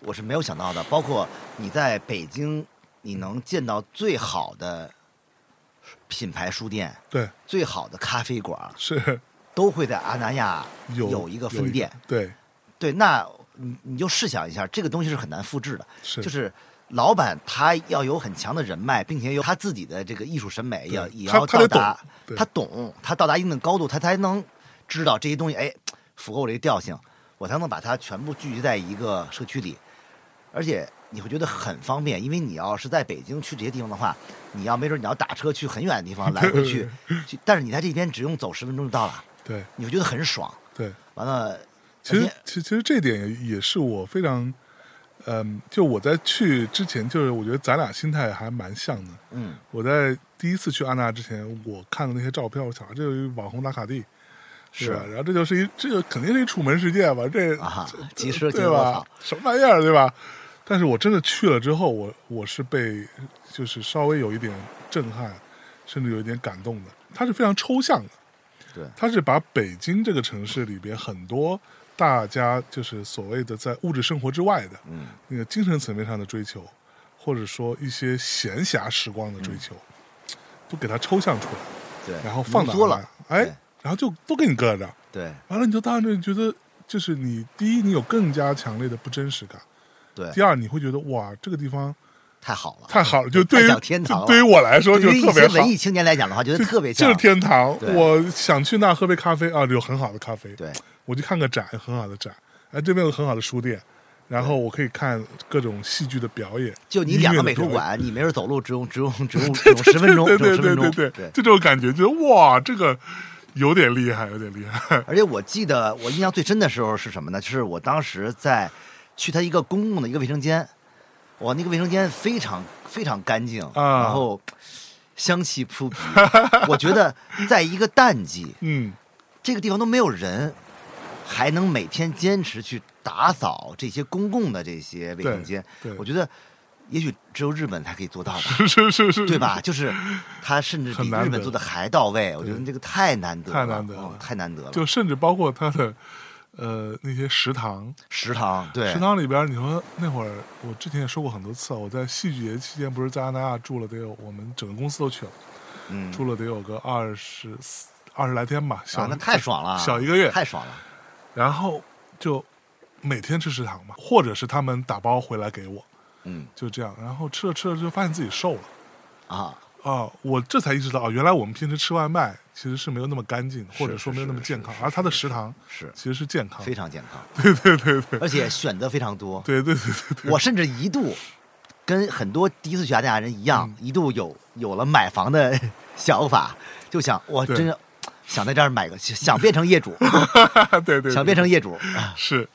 我是没有想到的。包括你在北京，你能见到最好的品牌书店、对，最好的咖啡馆，是都会在阿那亚有有一个分店。，对，对，那你你就试想一下，这个东西是很难复制的，是就是老板他要有很强的人脉，并且有他自己的这个艺术审美，对也也要到达他懂，他到达一定的高度，他才能知道这些东西，哎，符合我这个调性，我才能把它全部聚集在一个社区里，而且你会觉得很方便，因为你要是在北京去这些地方的话，你要没准你要打车去很远的地方来回去，<laughs> 去，但是你在这边只用走十分钟就到了，对。你会觉得很爽。对。完了，其实其其实这点也也是我非常，嗯，就我在去之前，就是我觉得咱俩心态还蛮像的。嗯，我在第一次去安纳之前，我看的那些照片，我想这有一网红打卡地，是吧？然后这就是一，这个肯定是一楚门世界吧？这啊这及时对吧？什么玩意儿，对吧？但是我真的去了之后，我我是被就是稍微有一点震撼，甚至有一点感动的。它是非常抽象的，对它是把北京这个城市里边很多大家就是所谓的在物质生活之外的嗯，那个精神层面上的追求，或者说一些闲暇时光的追求，都给它抽象出来，对，然后放大浓缩了，哎，然后就都给你搁这儿，对。完了你就当然觉得，就是你第一你有更加强烈的不真实感，对，第二你会觉得哇这个地方太好了，太好了，就对于像天堂对于我来说就特别好文。艺青年来讲的话，觉得特别像。就是天堂，我想去那儿喝杯咖啡啊，有很好的咖啡。对我去看个展，很好的展，哎，这边有很好的书店，然后我可以看各种戏剧的表演，就你两个美术馆，你没事走路只用只用只用 <laughs> 只用十分钟，对对对对对，对就这种感觉，就是哇，这个有点厉害，有点厉害。<laughs> 而且我记得我印象最深的时候是什么呢？就是我当时在去他一个公共的一个卫生间，哇，那个卫生间非常非常干净，啊然后香气扑鼻。<laughs> 我觉得在一个淡季，嗯，这个地方都没有人，还能每天坚持去打扫这些公共的这些卫生间我觉得也许只有日本才可以做到吧。<laughs> 是是是是，对吧？就是他甚至比日本做的还到位，我觉得这个太难得了，太难得了。哦太难得了。就甚至包括他的呃那些食堂，食堂，对，食堂里边，你说那会儿我之前也说过很多次，我在戏剧节期间不是在阿那亚住了得有，我们整个公司都去了，嗯，住了得有个二十四二十来天吧，小、啊，那太爽了，小一个月，太爽了。然后就每天吃食堂嘛，或者是他们打包回来给我，嗯。就这样，然后吃着吃着就发现自己瘦了。啊，啊，我这才意识到啊，原来我们平时吃外卖其实是没有那么干净，或者说没有那么健康，而他的食堂是其实是健康。非常健康，<laughs> 对对对对。而且选择非常多。对对对对对，我甚至一度跟很多第一次去阿那亚人一样，嗯。一度有有了买房的 <laughs> 想法，就想我真的想在这儿买个，想变成业主，<laughs> 对对对，想变成业主。啊是。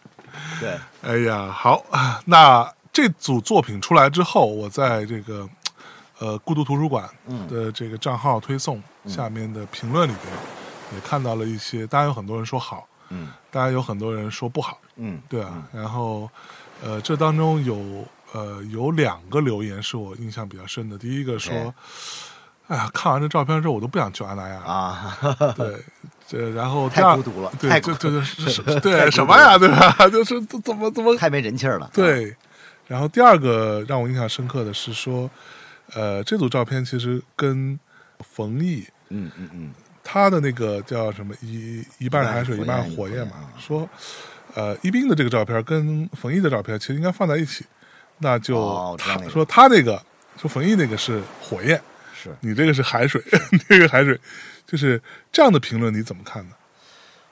对，哎呀，好，那这组作品出来之后，我在这个呃孤独图书馆嗯的这个账号推送下面的评论里边，也看到了一些，当然有很多人说好，嗯当然有很多人说不好，嗯，对啊，然后呃这当中有呃有两个留言是我印象比较深的，第一个说。哎呀，看完这照片之后，我都不想去安那亚了。啊，<laughs> 对，这然后太孤独了对，<laughs> 对孤独了。什么呀，对吧？<laughs> 就是怎怎么怎么太没人气儿了。对，然后第二个让我印象深刻的是说，呃，这组照片其实跟冯毅嗯嗯嗯，他的那个叫什么一一半海水一一半半火焰嘛啊，说，呃，一冰的这个照片跟冯毅的照片其实应该放在一起，那就他、说他那个说冯毅那个是火焰，是。你这个是海水，你 <laughs> 这个海水，就是这样的评论你怎么看呢？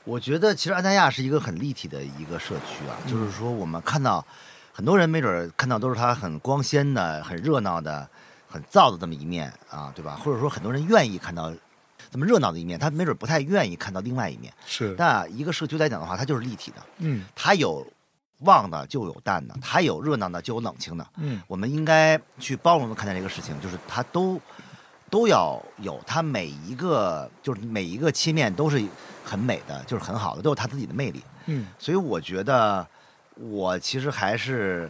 我觉得其实安那亚是一个很立体的一个社区啊，就是说我们看到很多人没准儿看到都是它很光鲜的、很热闹的、很燥的这么一面啊，对吧？或者说很多人愿意看到这么热闹的一面，他没准儿不太愿意看到另外一面。是，那一个社区来讲的话，它就是立体的，嗯它有旺的就有淡的，它有热闹的就有冷清的。嗯我们应该去包容的看待这个事情，就是它都都要有，它每一个就是每一个切面都是很美的，就是很好的，都有它自己的魅力。嗯所以我觉得我其实还是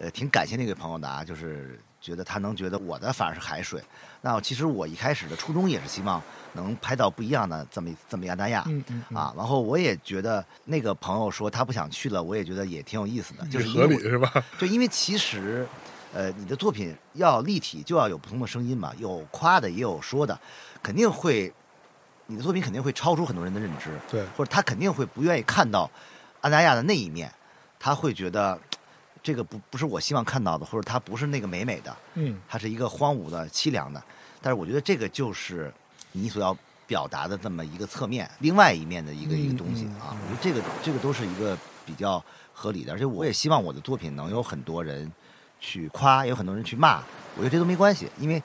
呃挺感谢那个朋友的啊，就是觉得他能觉得我的反而是海水。那其实我一开始的初衷也是希望能拍到不一样的这么一这么一亚大亚。嗯嗯嗯啊，然后我也觉得那个朋友说他不想去了，我也觉得也挺有意思的，就是因合理是吧？<laughs> 就因为其实，呃，你的作品要立体，就要有不同的声音嘛，有夸的，也有说的，肯定会，你的作品肯定会超出很多人的认知，对，或者他肯定会不愿意看到安达亚的那一面，他会觉得这个不不是我希望看到的，或者他不是那个美美的，嗯它是一个荒芜的、凄凉的。但是我觉得这个就是你所要表达的这么一个侧面，另外一面的一个、一个东西嗯啊。我觉得这个这个都是一个比较合理的，而且我也希望我的作品能有很多人去夸，也有很多人去骂，我觉得这都没关系，因为。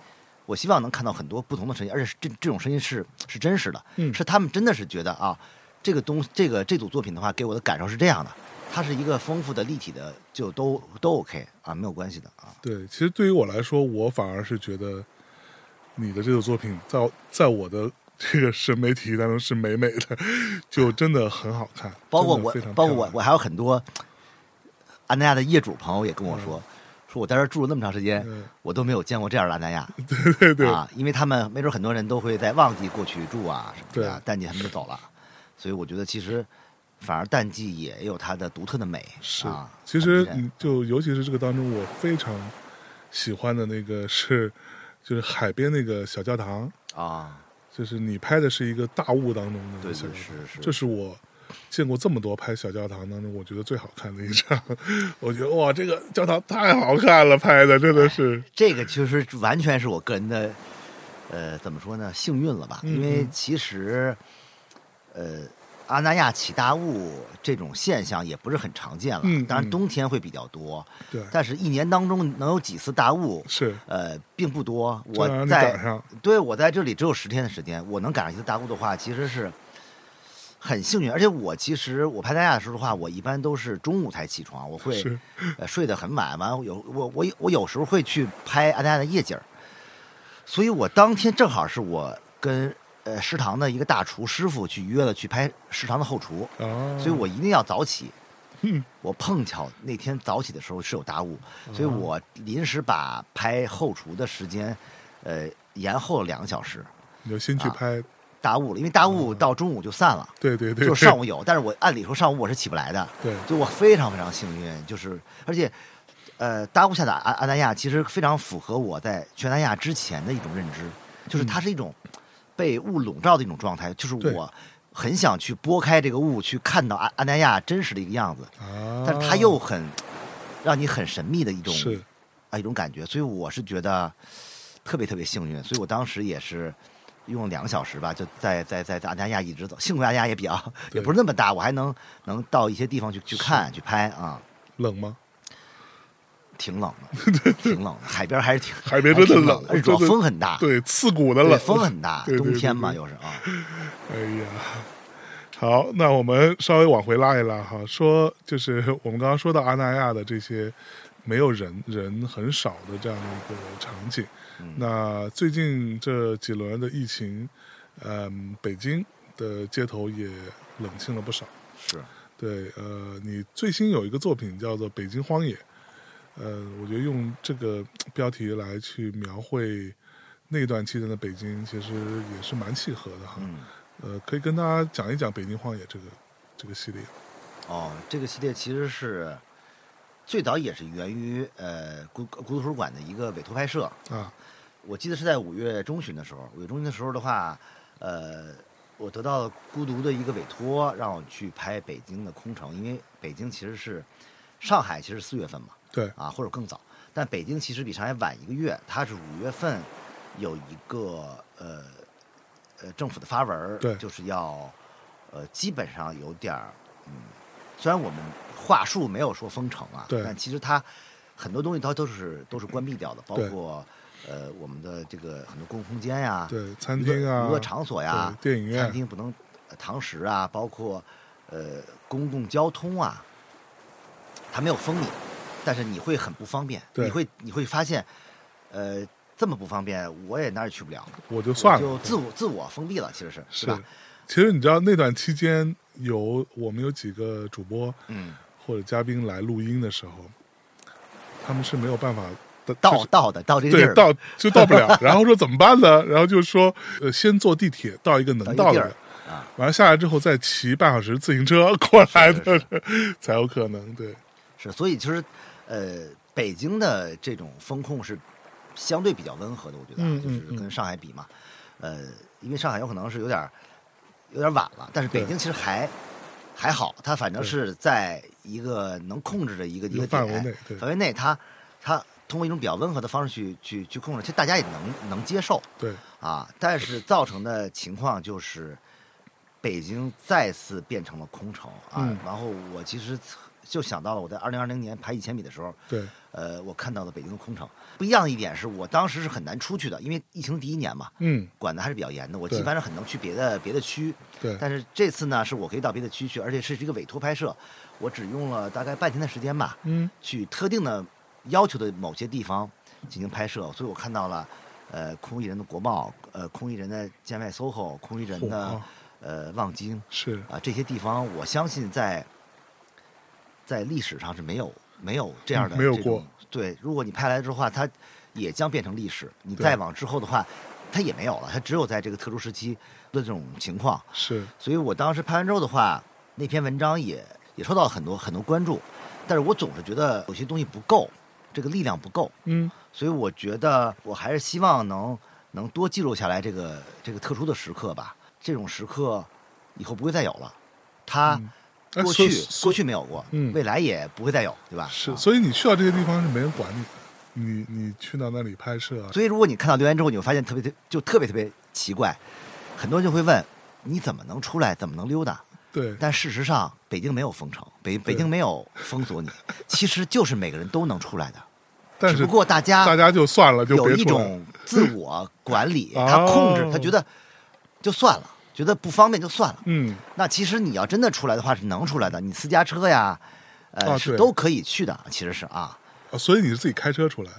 我希望能看到很多不同的声音，而且是这这种声音是是真实的，嗯是他们真的是觉得啊，这个东这个这组作品的话，给我的感受是这样的，它是一个丰富的立体的，就都都 OK 啊，没有关系的啊。对，其实对于我来说，我反而是觉得你的这个作品在在我的这个审美体系当中是美美的，就真的很好看，包括我包括，我我还有很多安那亚的业主朋友也跟我说，说我在这儿住了那么长时间，嗯。我都没有见过这样的安那亚。<laughs> 对对对，啊，因为他们没准很多人都会在旺季过去住啊什么的淡季他们就走了，所以我觉得其实反而淡季也有它的独特的美是啊。其实就尤其是这个当中，我非常喜欢的那个是，就是海边那个小教堂，啊，就是你拍的是一个大雾当中的对对小教堂，是是，这是我见过这么多拍小教堂当中，我觉得最好看的一张。<laughs> 我觉得哇，这个教堂太好看了，拍的真的是，这个其实完全是我个人的，呃，怎么说呢，幸运了吧？嗯因为嗯其实，呃，阿那亚起大雾这种现象也不是很常见了。嗯当然嗯冬天会比较多，对，但是一年当中能有几次大雾，是呃，并不多。我在，对我在这里只有十天的时间，我能赶上一次大雾的话，其实是。很幸运，而且我其实我拍大亚的时候的话，我一般都是中午才起床，我会是呃睡得很晚，完了有我我我有时候会去拍安那亚的夜景儿，所以我当天正好是我跟呃食堂的一个大厨师傅去约了去拍食堂的后厨，啊，所以我一定要早起。<laughs> 嗯我碰巧那天早起的时候是有大雾，所以哦我临时把拍后厨的时间，呃，延后了两个小时。你就先去啊拍，大雾了，因为大雾到中午就散了，对对对，就上午有，但是我按理说上午我是起不来的，对。就我非常非常幸运，就是而且，呃，大雾下的安安南亚其实非常符合我在去安那亚之前的一种认知，就是它是一种被雾笼罩的一种状态，就是我很想去拨开这个雾，去看到安安南亚真实的一个样子，啊，但是它又很让你很神秘的一种是。啊一种感觉，所以我是觉得特别特别幸运，所以我当时也是用了两个小时吧，就在在在在安那亚一直走，幸亏阿那亚也比较也不是那么大，我还能能到一些地方去去看去拍啊，冷吗？挺冷的，<laughs> 挺冷的，海边还是挺海边真的冷冷而且主要风很大，对，刺骨的冷，风很大，对对冬天嘛对。对又是啊，哎呀，好，那我们稍微往回拉一拉哈，说就是 <laughs> 我们刚刚说到阿那亚的这些没有人人很少的这样的一个场景，嗯那最近这几轮的疫情，嗯，北京的街头也冷清了不少。是对，呃，你最新有一个作品叫做《北京荒野》，呃，我觉得用这个标题来去描绘那段期间的北京，其实也是蛮契合的哈。嗯。呃，可以跟大家讲一讲《北京荒野》这个这个系列。哦，这个系列其实是最早也是源于呃孤孤独图书馆的一个委托拍摄。啊，我记得是在五月中旬的时候，五月中旬的时候的话，呃，我得到了孤独的一个委托，让我去拍北京的空城，因为北京其实是上海其实四月份嘛，对，啊或者更早，但北京其实比上海晚一个月，它是五月份有一个呃呃政府的发文对。就是要呃基本上有点儿嗯，虽然我们话术没有说封城啊，对。但其实它很多东西它都是都是关闭掉的，包括呃我们的这个很多公共空间呀，对，餐厅啊，娱乐场所呀，对电影院。餐厅不能呃堂食啊，包括呃公共交通啊，它没有封你，但是你会很不方便，对。你会你会发现，呃，这么不方便，我也哪儿也去不了，我就算了。就。自我自我封闭了，其实是是。吧？，其实你知道那段期间有我们有几个主播嗯，或者嘉宾来录音的时候，他们是没有办法的到到的到这个地儿，对到就到不了，<laughs> 然后说怎么办呢？然后就说呃，先坐地铁到一个能到的。地儿，啊，完了下来之后再骑半小时自行车过来的，才有可能。对，是，所以其实呃，北京的这种风控是相对比较温和的，我觉得就是跟上海比嘛，呃，因为上海有可能是有点儿有点晚了，但是北京其实还还好，它反正是在一个能控制的一个一个范围内，范围内，它它通过一种比较温和的方式去去去控制，其实大家也能能接受对，啊。但是造成的情况就是，北京再次变成了空城啊。嗯然后我其实就想到了我在二零二零年排一千米的时候，对，呃，我看到了北京的空城。不一样的一点是我当时是很难出去的，因为疫情第一年嘛，嗯，管的还是比较严的。我基本上很能去别的别的区，对，但是这次呢，是我可以到别的区去，而且是一个委托拍摄，我只用了大概半天的时间吧，嗯，去特定的要求的某些地方进行拍摄，所以我看到了，呃，空一人的国贸，呃，空一人的建外 SOHO，空一人的嚯呃望京是，啊、这些地方，我相信在在历史上是没有没有这样的、嗯没有过。对，如果你拍来之后，它也将变成历史。你再往之后的话，它也没有了，它只有在这个特殊时期的这种情况。是，所以我当时拍完之后的话，那篇文章也也受到了很多很多关注，但是我总是觉得有些东西不够，这个力量不够，嗯，所以我觉得我还是希望能能多记录下来这个这个特殊的时刻吧。这种时刻以后不会再有了，它过去、过去没有过，嗯。未来也不会再有，对吧？是，啊。所以你去到这些地方是没人管你的，你你去到那里拍摄啊，所以如果你看到留言之后，你会发现特别特就特别特别奇怪，很多人就会问你怎么能出来，怎么能溜达？对，但事实上，北京没有封城，北北京没有封锁你，其实就是每个人都能出来的，<laughs> 但是只不过大家大家就算了，就有一种自。我管理，哦 <laughs> 他控制，他觉得就算了，觉得不方便就算了。嗯，那其实你要真的出来的话，是能出来的，你私家车呀，呃，啊是都可以去的。其实是啊，啊所以你是自己开车出来，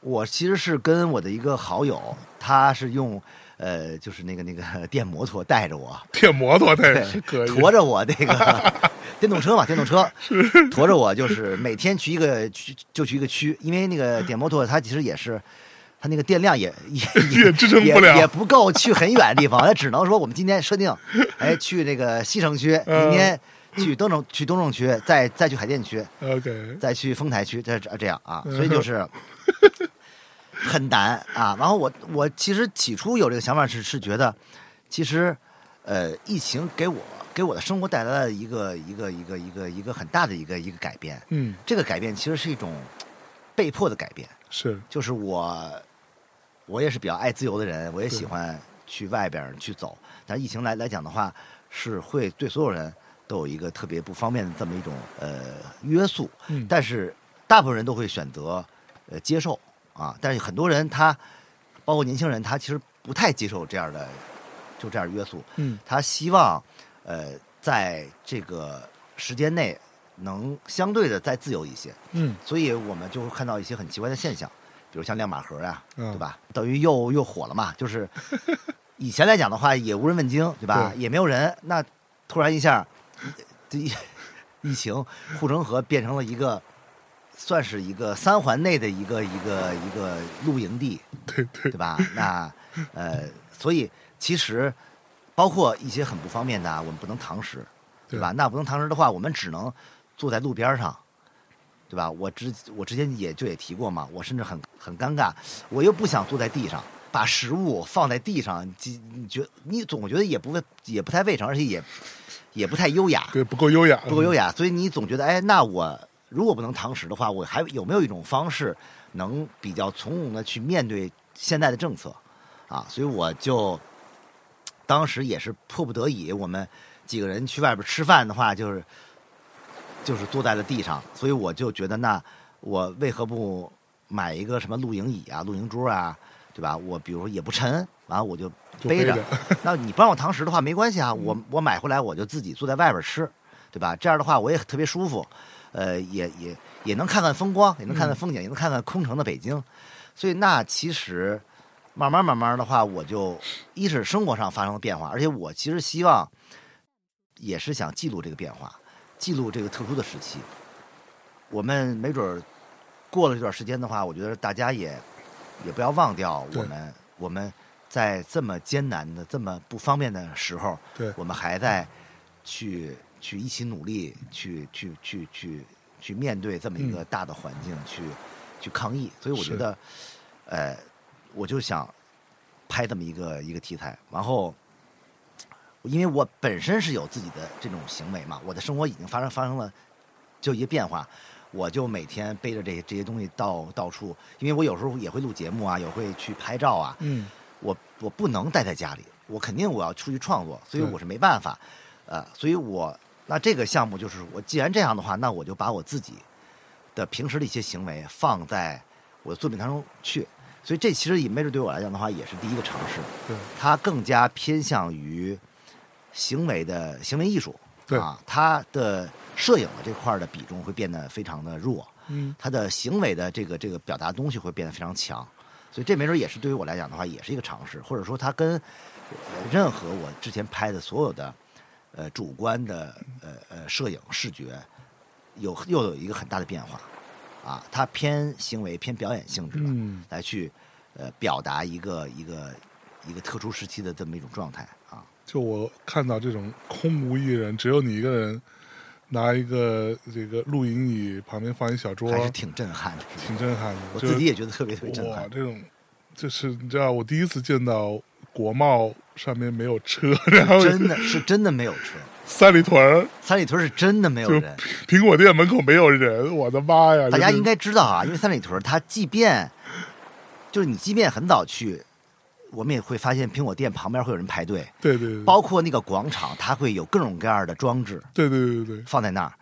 我其实是跟我的一个好友，他是用呃，就是那个那个电摩托带着我，电摩托那对是可以，驮着我那个 <laughs> 电动车嘛，电动车驮着我，就是每天去一个区就去一个区，因为那个电摩托它其实也是。它那个电量也 <laughs> 也也支撑不了也，也不够去很远的地方，那只能说我们今天设定，哎，去那个西城区，嗯明天去东城去东城区，再再去海淀区，OK，再去丰台区，这这这样啊，嗯所以就 <laughs> 是很难啊。然后我我其实起初有这个想法是是觉得，其实呃，疫情给我给我的生活带来了一个一个一个一个一个很大的一个一个改变。嗯，这个改变其实是一种被迫的改变，是，就是我我也是比较爱自由的人，我也喜欢去外边去走。但疫情来来讲的话，是会对所有人都有一个特别不方便的这么一种呃约束。嗯，但是大部分人都会选择呃接受啊，但是很多人他包括年轻人，他其实不太接受这样的就这样约束，嗯，他希望呃在这个时间内能相对的再自由一些，嗯，所以我们就会看到一些很奇怪的现象，比如像亮马河呀、嗯对吧？等于又又火了嘛，就是 <laughs> 以前来讲的话也无人问津，对吧？对也没有人，那突然一下，<laughs> 这疫情，护城河变成了一个。算是一个三环内的一个一个一个露营地，对对对吧？那呃，所以其实包括一些很不方便的啊，我们不能堂食，对吧？那不能堂食的话，我们只能坐在路边上，对吧？我之我之前也就也提过嘛，我甚至很很尴尬，我又不想坐在地上，把食物放在地上，你你觉你总觉得也不会也不太卫生，而且也也不太优雅，对，不够优雅，不够优雅，所以你总觉得，哎，那我如果不能堂食的话，我还有没有一种方式能比较从容的去面对现在的政策啊？所以我就当时也是迫不得已，我们几个人去外边吃饭的话，就是就是坐在了地上，所以我就觉得，那我为何不买一个什么露营椅啊、露营桌啊，对吧？我比如说也不沉，完了我就背着。那你不让我堂食的话没关系啊，我我买回来我就自己坐在外边吃，对吧？这样的话我也特别舒服，呃，也也也能看看风光，也能看看风景，也能看看空城的北京。所以那其实慢慢慢慢的话，我就一是生活上发生了变化，而且我其实希望也是想记录这个变化，记录这个特殊的时期。我们没准儿过了这段时间的话，我觉得大家也也不要忘掉我们我们在这么艰难的、这么不方便的时候，对。我们还在去去一起努力，去去去去去面对这么一个大的环境，去去抗疫。所以我觉得，呃，我就想拍这么一个一个题材，然后因为我本身是有自己的这种行为嘛，我的生活已经发生发生了就一些变化，我就每天背着这些这些东西到到处，因为我有时候也会录节目啊，也会去拍照啊，嗯。我我不能待在家里，我肯定我要出去创作，所以我是没办法，呃，所以我那这个项目就是我既然这样的话，那我就把我自己的平时的一些行为放在我的作品当中去，所以这其实也没准对我来讲的话也是第一个尝试，对。它更加偏向于行为的行为艺术，对。啊，他的摄影的这块的比重会变得非常的弱，嗯。它的行为的这个这个表达东西会变得非常强，所以这没准也是对于我来讲的话，也是一个尝试，或者说他跟、呃任何我之前拍的所有的呃主观的呃呃摄影视觉有又有一个很大的变化。啊，它偏行为偏表演性质的、嗯。来去呃表达一个一个一个特殊时期的这么一种状态啊，就我看到这种空无一人，只有你一个人拿一个这个露营椅，旁边放一小桌，还是挺震撼的，挺震撼的。我自己也觉得特别特别震撼，。哇这种就是你知道，我第一次见到国贸上面没有车，<laughs> 然后真的是真的没有车，三里屯儿三里屯是真的没有人。苹果店门口没有人，我的妈呀！大家应该知道啊，因为三里屯它即便就是你即便很早去，我们也会发现苹果店旁边会有人排队，对对对，包括那个广场，它会有各种各样的装置对对对对对，放在那儿，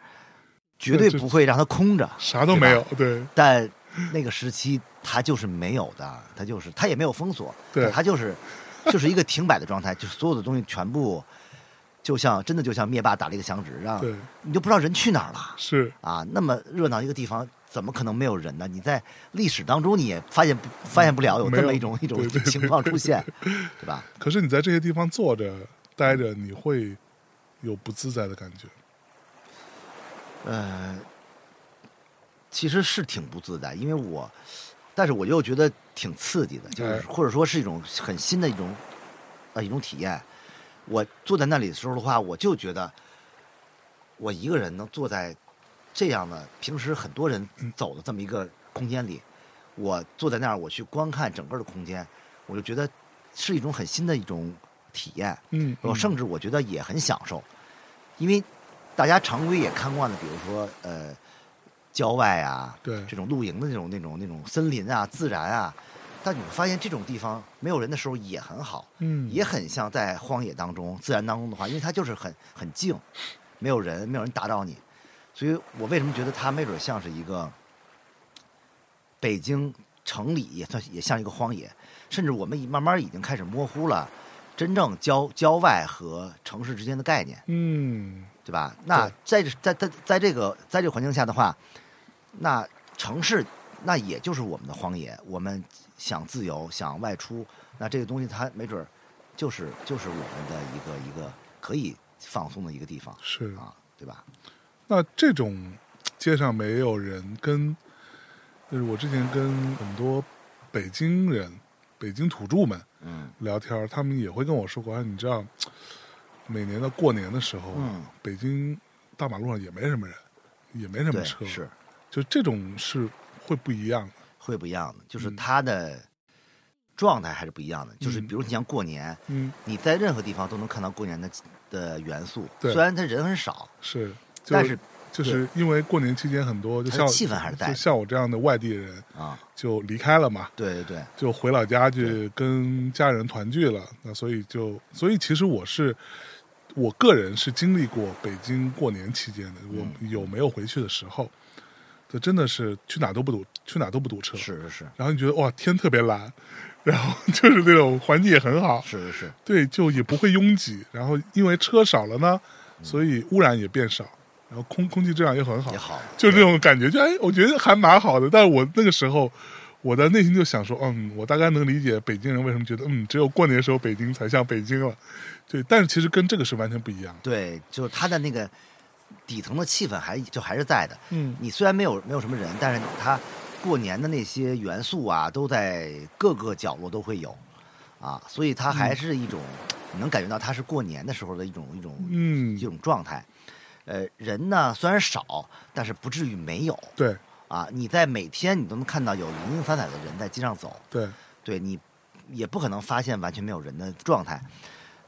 绝对不会让它空着。啥都没有，对但那个时期它就是没有的，它就是它也没有封锁，对它就是就是一个停摆的状态，<laughs> 就是所有的东西全部就像真的就像灭霸打了一个响指，让对。你就不知道人去哪儿了。是，啊，那么热闹一个地方，怎么可能没有人呢？你在历史当中你也发现不发现不了有这么一种一种情况出现，对吧？可是你在这些地方坐着待着，你会有不自在的感觉。呃，其实是挺不自在，因为我，但是我又觉得挺刺激的，就是哎或者说是一种很新的一种呃一种体验。我坐在那里的时候的话，我就觉得我一个人能坐在这样的平时很多人走的这么一个空间里，我坐在那儿，我去观看整个的空间，我就觉得是一种很新的一种体验。嗯，我嗯甚至我觉得也很享受，因为大家常规也看惯了，比如说呃郊外啊，对这种露营的那种那种那种森林啊、自然啊，但你会发现这种地方没有人的时候也很好，嗯也很像在荒野当中、自然当中的话，因为它就是很很静，没有人，没有人打扰你，所以我为什么觉得它没准像是一个北京城里也算也像一个荒野，甚至我们已慢慢已经开始模糊了真正郊郊外和城市之间的概念，嗯，对吧？那在这在在在这个在这个环境下的话，那城市那也就是我们的荒野，我们想自由，想外出，那这个东西它没准儿就是就是我们的一个一个可以放松的一个地方是。啊，对吧？那这种街上没有人跟，就是我之前跟很多北京人、北京土著们嗯聊天儿，他们也会跟我说过，哎，你知道，每年的过年的时候啊，嗯北京大马路上也没什么人，也没什么，车，是就这种是会不一样的。会不一样的，就是嗯它的状态还是不一样的。就是嗯比如你像过年，嗯，你在任何地方都能看到过年的的元素，对虽然他人很少，是，就但是就是因为过年期间很多，就像气氛还是在就像我这样的外地人啊，就离开了嘛，对对对，就回老家去跟家人团聚了。那所以就，所以其实我是我个人是经历过北京过年期间的，我嗯有没有回去的时候，这真的是去哪都不堵，去哪都不堵车。是是是然后你觉得哇，天特别蓝，然后 <laughs> 就是那种环境也很好，是是是，对，就也不会拥挤。然后因为车少了呢，所以污染也变少，然后空空气质量也很好也，好，就这种感觉，就哎，我觉得还蛮好的。但是我那个时候，我的内心就想说，嗯，我大概能理解北京人为什么觉得，嗯，只有过年的时候北京才像北京了。对，但是其实跟这个是完全不一样的。对，就是它的那个底层的气氛还就还是在的。嗯你虽然没有没有什么人，但是它过年的那些元素啊，都在各个角落都会有，啊，所以它还是一种、你能感觉到它是过年的时候的一种一种嗯一，种状态。呃，人呢虽然少，但是不至于没有对啊。你在每天你都能看到有零零散散的人在街上走，对，对你也不可能发现完全没有人的状态。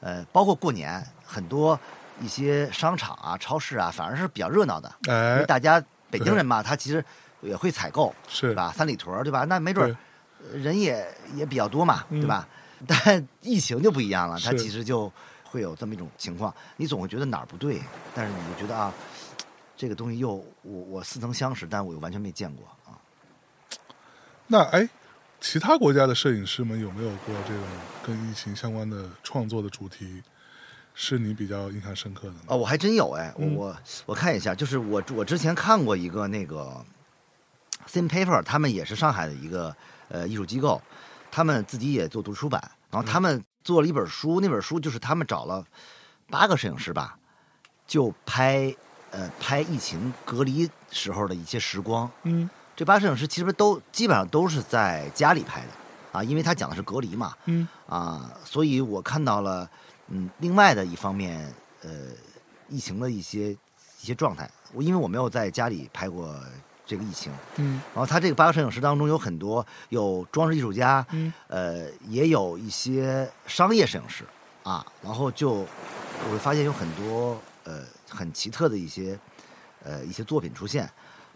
呃，包括过年，很多一些商场啊、超市啊，反而是比较热闹的，因为哎，大家 <laughs> 北京人嘛，他其实也会采购，是吧？三里屯儿，对吧？那没准人也也比较多嘛，嗯对吧？<laughs> 但疫情就不一样了，它其实就会有这么一种情况，你总会觉得哪儿不对，但是你就觉得啊，这个东西又我我似曾相识，但我又完全没见过啊。那哎，其他国家的摄影师们有没有过这种跟疫情相关的创作的主题，是你比较印象深刻的呢？哦，我还真有哎，我嗯我我看一下，就是我我之前看过一个那个 Thin Paper，他们也是上海的一个呃艺术机构，他们自己也做读书版，然后他们做了一本书，那本书就是他们找了八个摄影师吧，就拍呃拍疫情隔离时候的一些时光。嗯这八摄影师其实都基本上都是在家里拍的啊，因为他讲的是隔离嘛，嗯啊，所以我看到了，嗯，另外的一方面，呃，疫情的一些一些状态。我因为我没有在家里拍过这个疫情，嗯。然后他这个八个摄影师当中有很多有装饰艺术家，嗯。呃，也有一些商业摄影师啊，然后就我会发现有很多呃很奇特的一些呃一些作品出现，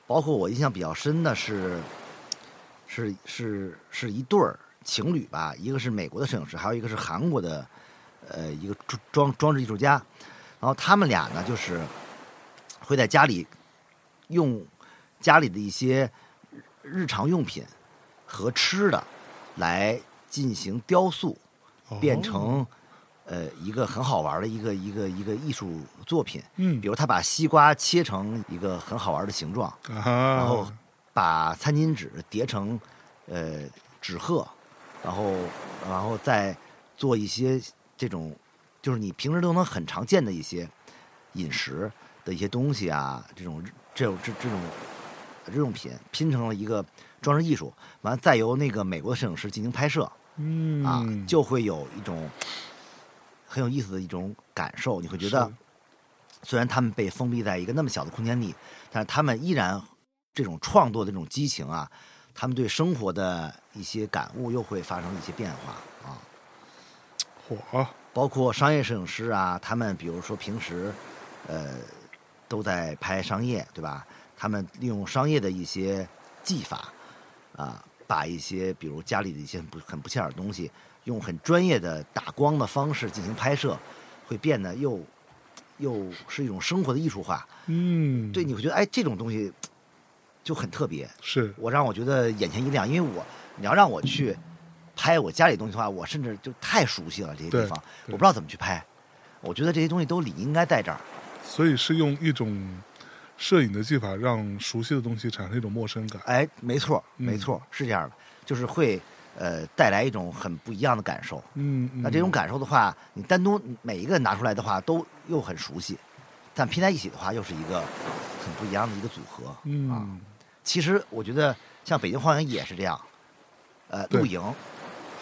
包括我印象比较深的是是是是一对儿情侣吧，一个是美国的摄影师，还有一个是韩国的呃一个装装装置艺术家，然后他们俩呢就是会在家里用家里的一些日常用品和吃的来进行雕塑，哦。变成呃一个很好玩的一个一个一个艺术作品。嗯。比如他把西瓜切成一个很好玩的形状，然后把餐巾纸叠成呃纸鹤，然后然后再做一些这种就是你平时都能很常见的一些饮食的一些东西啊，这种这种这这种日用品拼成了一个装饰艺术，完了再由那个美国的摄影师进行拍摄嗯啊，就会有一种很有意思的一种感受，你会觉得。虽然他们被封闭在一个那么小的空间里，但是他们依然这种创作的这种激情啊，他们对生活的一些感悟又会发生一些变化啊。火包括商业摄影师啊，他们比如说平时呃都在拍商业，对吧？他们利用商业的一些技法啊，把一些比如家里的一些很不很不起眼的东西，用很专业的打光的方式进行拍摄，会变得又又是一种生活的艺术化。嗯，对，你会觉得哎，这种东西就很特别，是我让我觉得眼前一亮，因为我你要让我去拍我家里东西的话，我甚至就太熟悉了这些地方，我不知道怎么去拍。我觉得这些东西都理应该在这儿。所以是用一种摄影的技法，让熟悉的东西产生一种陌生感。哎，没错，嗯没错，是这样的，就是会呃带来一种很不一样的感受。嗯，那这种感受的话，你单独每一个人拿出来的话，都又很熟悉，但拼在一起的话，又是一个很不一样的一个组合。嗯，其实我觉得像北京荒原也是这样，呃，露营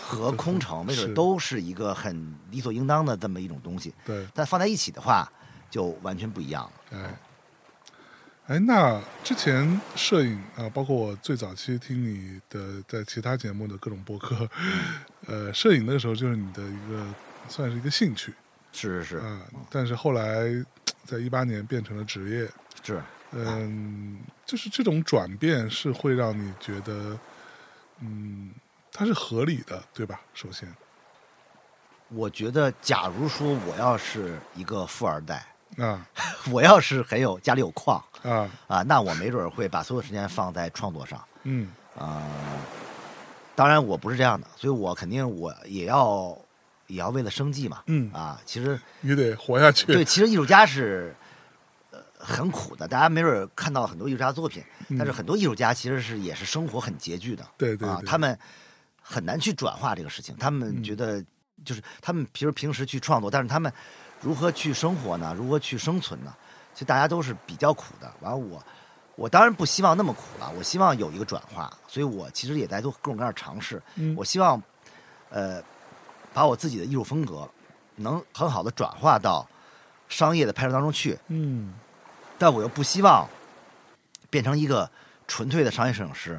和空城，没是准都是一个很理所应当的这么一种东西，对，但放在一起的话，就完全不一样了。哎，哎，那之前摄影啊，包括我最早期听你的在其他节目的各种播客，呃，摄影那个时候就是你的一个算是一个兴趣。是是是啊，但是后来在一八年变成了职业，是，嗯，就是这种转变是会让你觉得，嗯，它是合理的，对吧？首先，我觉得，假如说我要是一个富二代，啊 <laughs> 我要是很有家里有矿啊，啊，那我没准儿会把所有时间放在创作上嗯啊。当然，我不是这样的，所以我肯定我也要也要为了生计嘛嗯，啊。其实你得活下去，对，其实艺术家是呃很苦的，大家没准儿看到很多艺术家作品，嗯但是很多艺术家其实是也是生活很拮据的，啊，对对啊他们很难去转化这个事情，他们嗯觉得就是他们平时平时去创作，但是他们如何去生活呢？如何去生存呢？其实大家都是比较苦的。完了我。我当然不希望那么苦了，我希望有一个转化，所以我其实也在做各种各样的尝试。嗯我希望，呃，把我自己的艺术风格能很好的转化到商业的拍摄当中去，嗯但我又不希望变成一个纯粹的商业摄影师，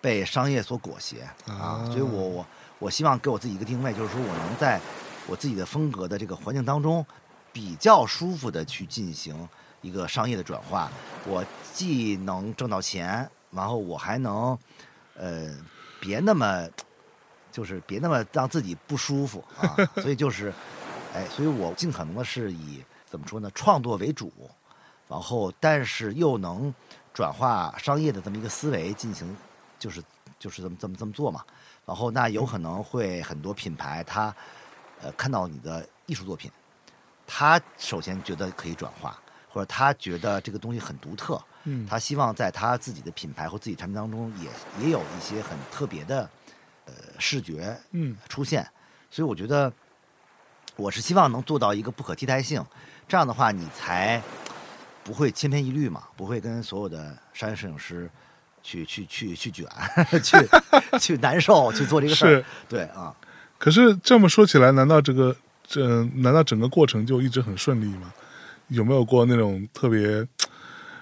被商业所裹挟啊啊。所以我我我希望给我自己一个定位，就是说我能在我自己的风格的这个环境当中，比较舒服的去进行一个商业的转化。我既能挣到钱，然后我还能，呃，别那么，就是别那么让自己不舒服啊。所以就是，哎，所以我尽可能的是以怎么说呢，创作为主，然后但是又能转化商业的这么一个思维进行，就是就是这么这么这么做嘛。然后那有可能会很多品牌它，呃，看到你的艺术作品，他首先觉得可以转化，或者他觉得这个东西很独特，嗯他希望在他自己的品牌或自己产品当中也也有一些很特别的呃视觉嗯出现，所以我觉得我是希望能做到一个不可替代性，这样的话你才不会千篇一律嘛，不会跟所有的商业摄影师去去去去卷，<laughs> 去 <laughs> 去难受去做这个事儿，对啊，可是这么说起来，难道这个这难道整个过程就一直很顺利吗？有没有过那种特别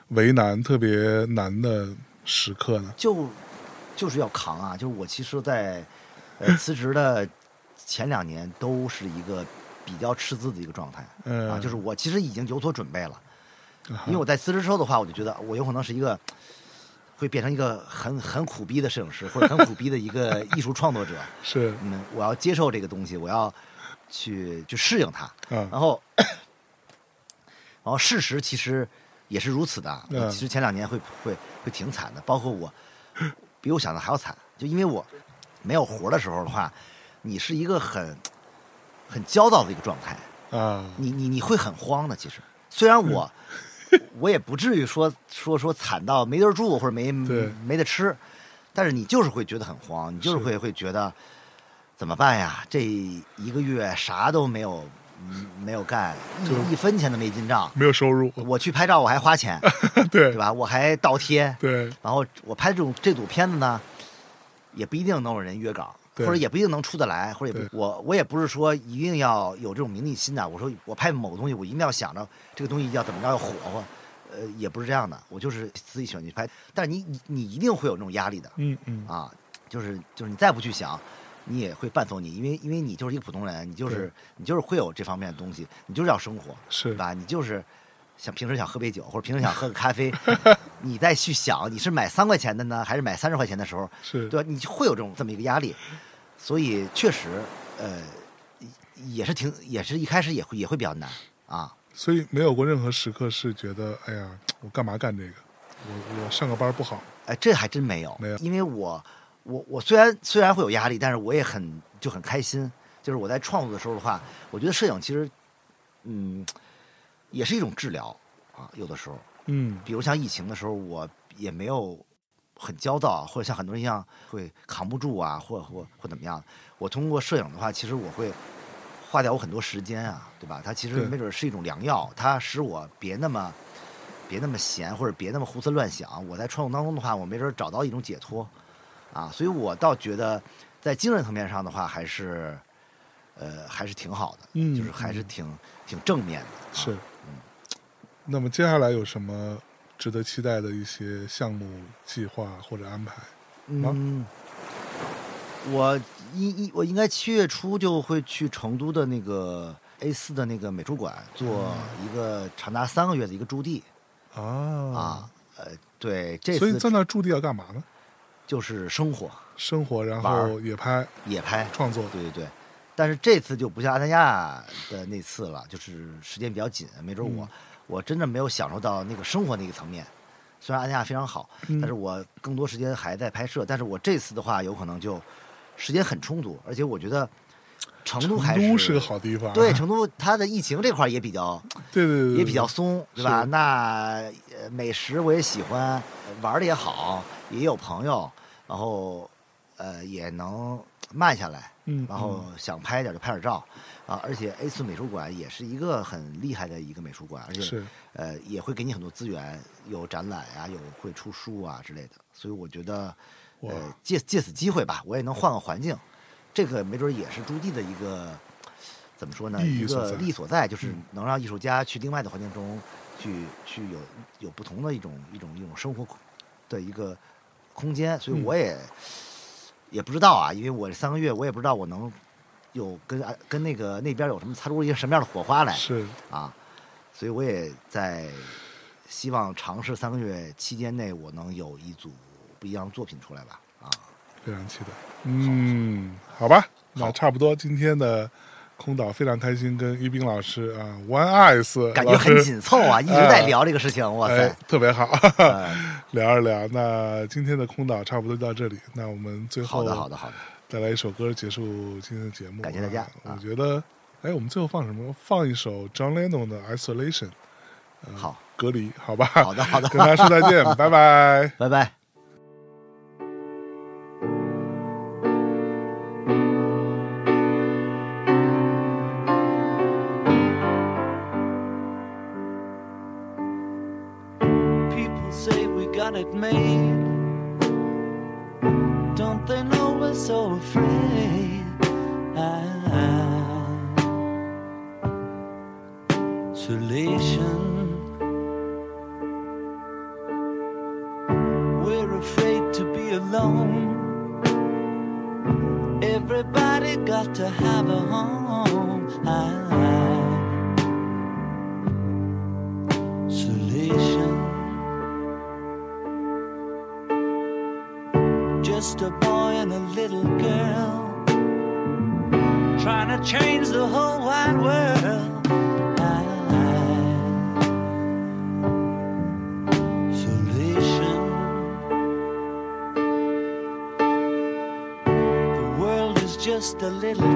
为难、特别难的时刻呢？就就是要扛啊！就是我其实在，呃 <laughs> 辞职的前两年都是一个比较吃字的一个状态嗯，啊，就是我其实已经有所准备了，啊因为我在辞职之后的话，我就觉得我有可能是一个会变成一个很很苦逼的摄影师，或者很苦逼的一个 <laughs> 艺术创作者。是嗯，我要接受这个东西，我要去去适应它。嗯然后，然后事实其实也是如此的。嗯其实前两年会会会挺惨的，包括我比我想的还要惨。就因为我没有活的时候的话，你是一个很很焦躁的一个状态，啊，你你你会很慌的。其实，虽然我、<laughs> 我也不至于说说说惨到没地儿住或者没没得吃，但是你就是会觉得很慌，你就是是会会觉得怎么办呀？这一个月啥都没有嗯没有干，就一一分钱都没进账。没有收入，我去拍照我还花钱，<laughs> 对。对吧？我还倒贴，对。然后我拍这种这组片子呢，也不一定能有人约稿，对或者也不一定能出得来，或者也不我我也不是说一定要有这种名利心的。我说我拍某个东西，我一定要想着这个东西要怎么着要火火，呃，也不是这样的。我就是自己喜欢去拍，但是你你你一定会有那种压力的嗯嗯啊，就是就是你再不去想。你也会伴随你，因为因为你就是一个普通人，你就是你就是会有这方面的东西，你就是要生活，是吧？你就是想平时想喝杯酒，或者平时想喝个咖啡，<laughs> 你再去想你是买三块钱的呢，还是买三十块钱的时候，是，对吧？你就会有这种这么一个压力，所以确实，呃，也是挺，也是一开始也会也会比较难啊。所以没有过任何时刻是觉得，哎呀，我干嘛干这个？我我上个班不好，哎，这还真没有，没有因为我我我虽然虽然会有压力，但是我也很就很开心。就是我在创作的时候的话，我觉得摄影其实，嗯，也是一种治疗啊。有的时候，嗯比如像疫情的时候，我也没有很焦躁，或者像很多人一样会扛不住啊，或或或怎么样。我通过摄影的话，其实我会花掉我很多时间啊，对吧？它其实没准是一种良药，它使我别那么别那么闲，或者别那么胡思乱想。我在创作当中的话，我没准找到一种解脱啊，所以我倒觉得在精神层面上的话，还是呃还是挺好的，嗯就是还是挺挺正面的。啊是。那么接下来有什么值得期待的一些项目计划或者安排？嗯，我应应我应该七月初就会去成都的那个 A 四的那个美术馆做一个长达三个月的一个驻地啊啊。呃，对，这所以在那驻地要干嘛呢？就是生活生活，然后也拍野拍，创作。对对对。但是这次就不像阿那亚的那次了，就是时间比较紧，没准我、嗯我真的没有享受到那个生活那个层面。虽然阿那亚非常好，嗯但是我更多时间还在拍摄。但是我这次的话，有可能就时间很充足，而且我觉得成都还成都是个好地方啊，对成都它的疫情这块儿也比较对对对，也比较松，对吧？那呃美食我也喜欢，玩的也好，也有朋友，然后呃也能慢下来，嗯，然后想拍点就拍点照啊。而且 A 四美术馆也是一个很厉害的一个美术馆，而且是呃也会给你很多资源，有展览呀、有会出书啊之类的。所以我觉得呃借借此机会吧，我也能换个环境，这个没准也是朱棣的一个怎么说呢？一个利益所在，就是嗯能让艺术家去另外的环境中去去有有不同的一种一种一种生活的一个空间。所以嗯我也、也不知道啊，因为我这三个月我也不知道我能有跟啊跟那个那边有什么擦出一个什么样的火花来是啊，所以我也在希望尝试三个月期间内，我能有一组不一样的作品出来吧啊。非常期待。嗯，好吧，那差不多今天的空岛非常开心，跟一冰老师啊，One Eyes 感觉很紧凑啊，<laughs> 一直在聊这个事情，哇哎塞！，特别好，呃聊一聊。那今天的空岛差不多就到这里，那我们最后好的，好的，好的，再来一首歌结束今天的节目。感谢大家我觉得，哎，我们最后放什么？放一首 John Lennon 的《Isolation》，好，隔离，好吧？好的，好的，跟大家说再见，<laughs> 拜拜。拜拜。Got it made. Don't they know we're so afraid? Isolation. We're afraid to be alone. Everybody got to have a home. Isolation. Just a boy and a little girl trying to change the whole wide world. Isolation. The world is just a little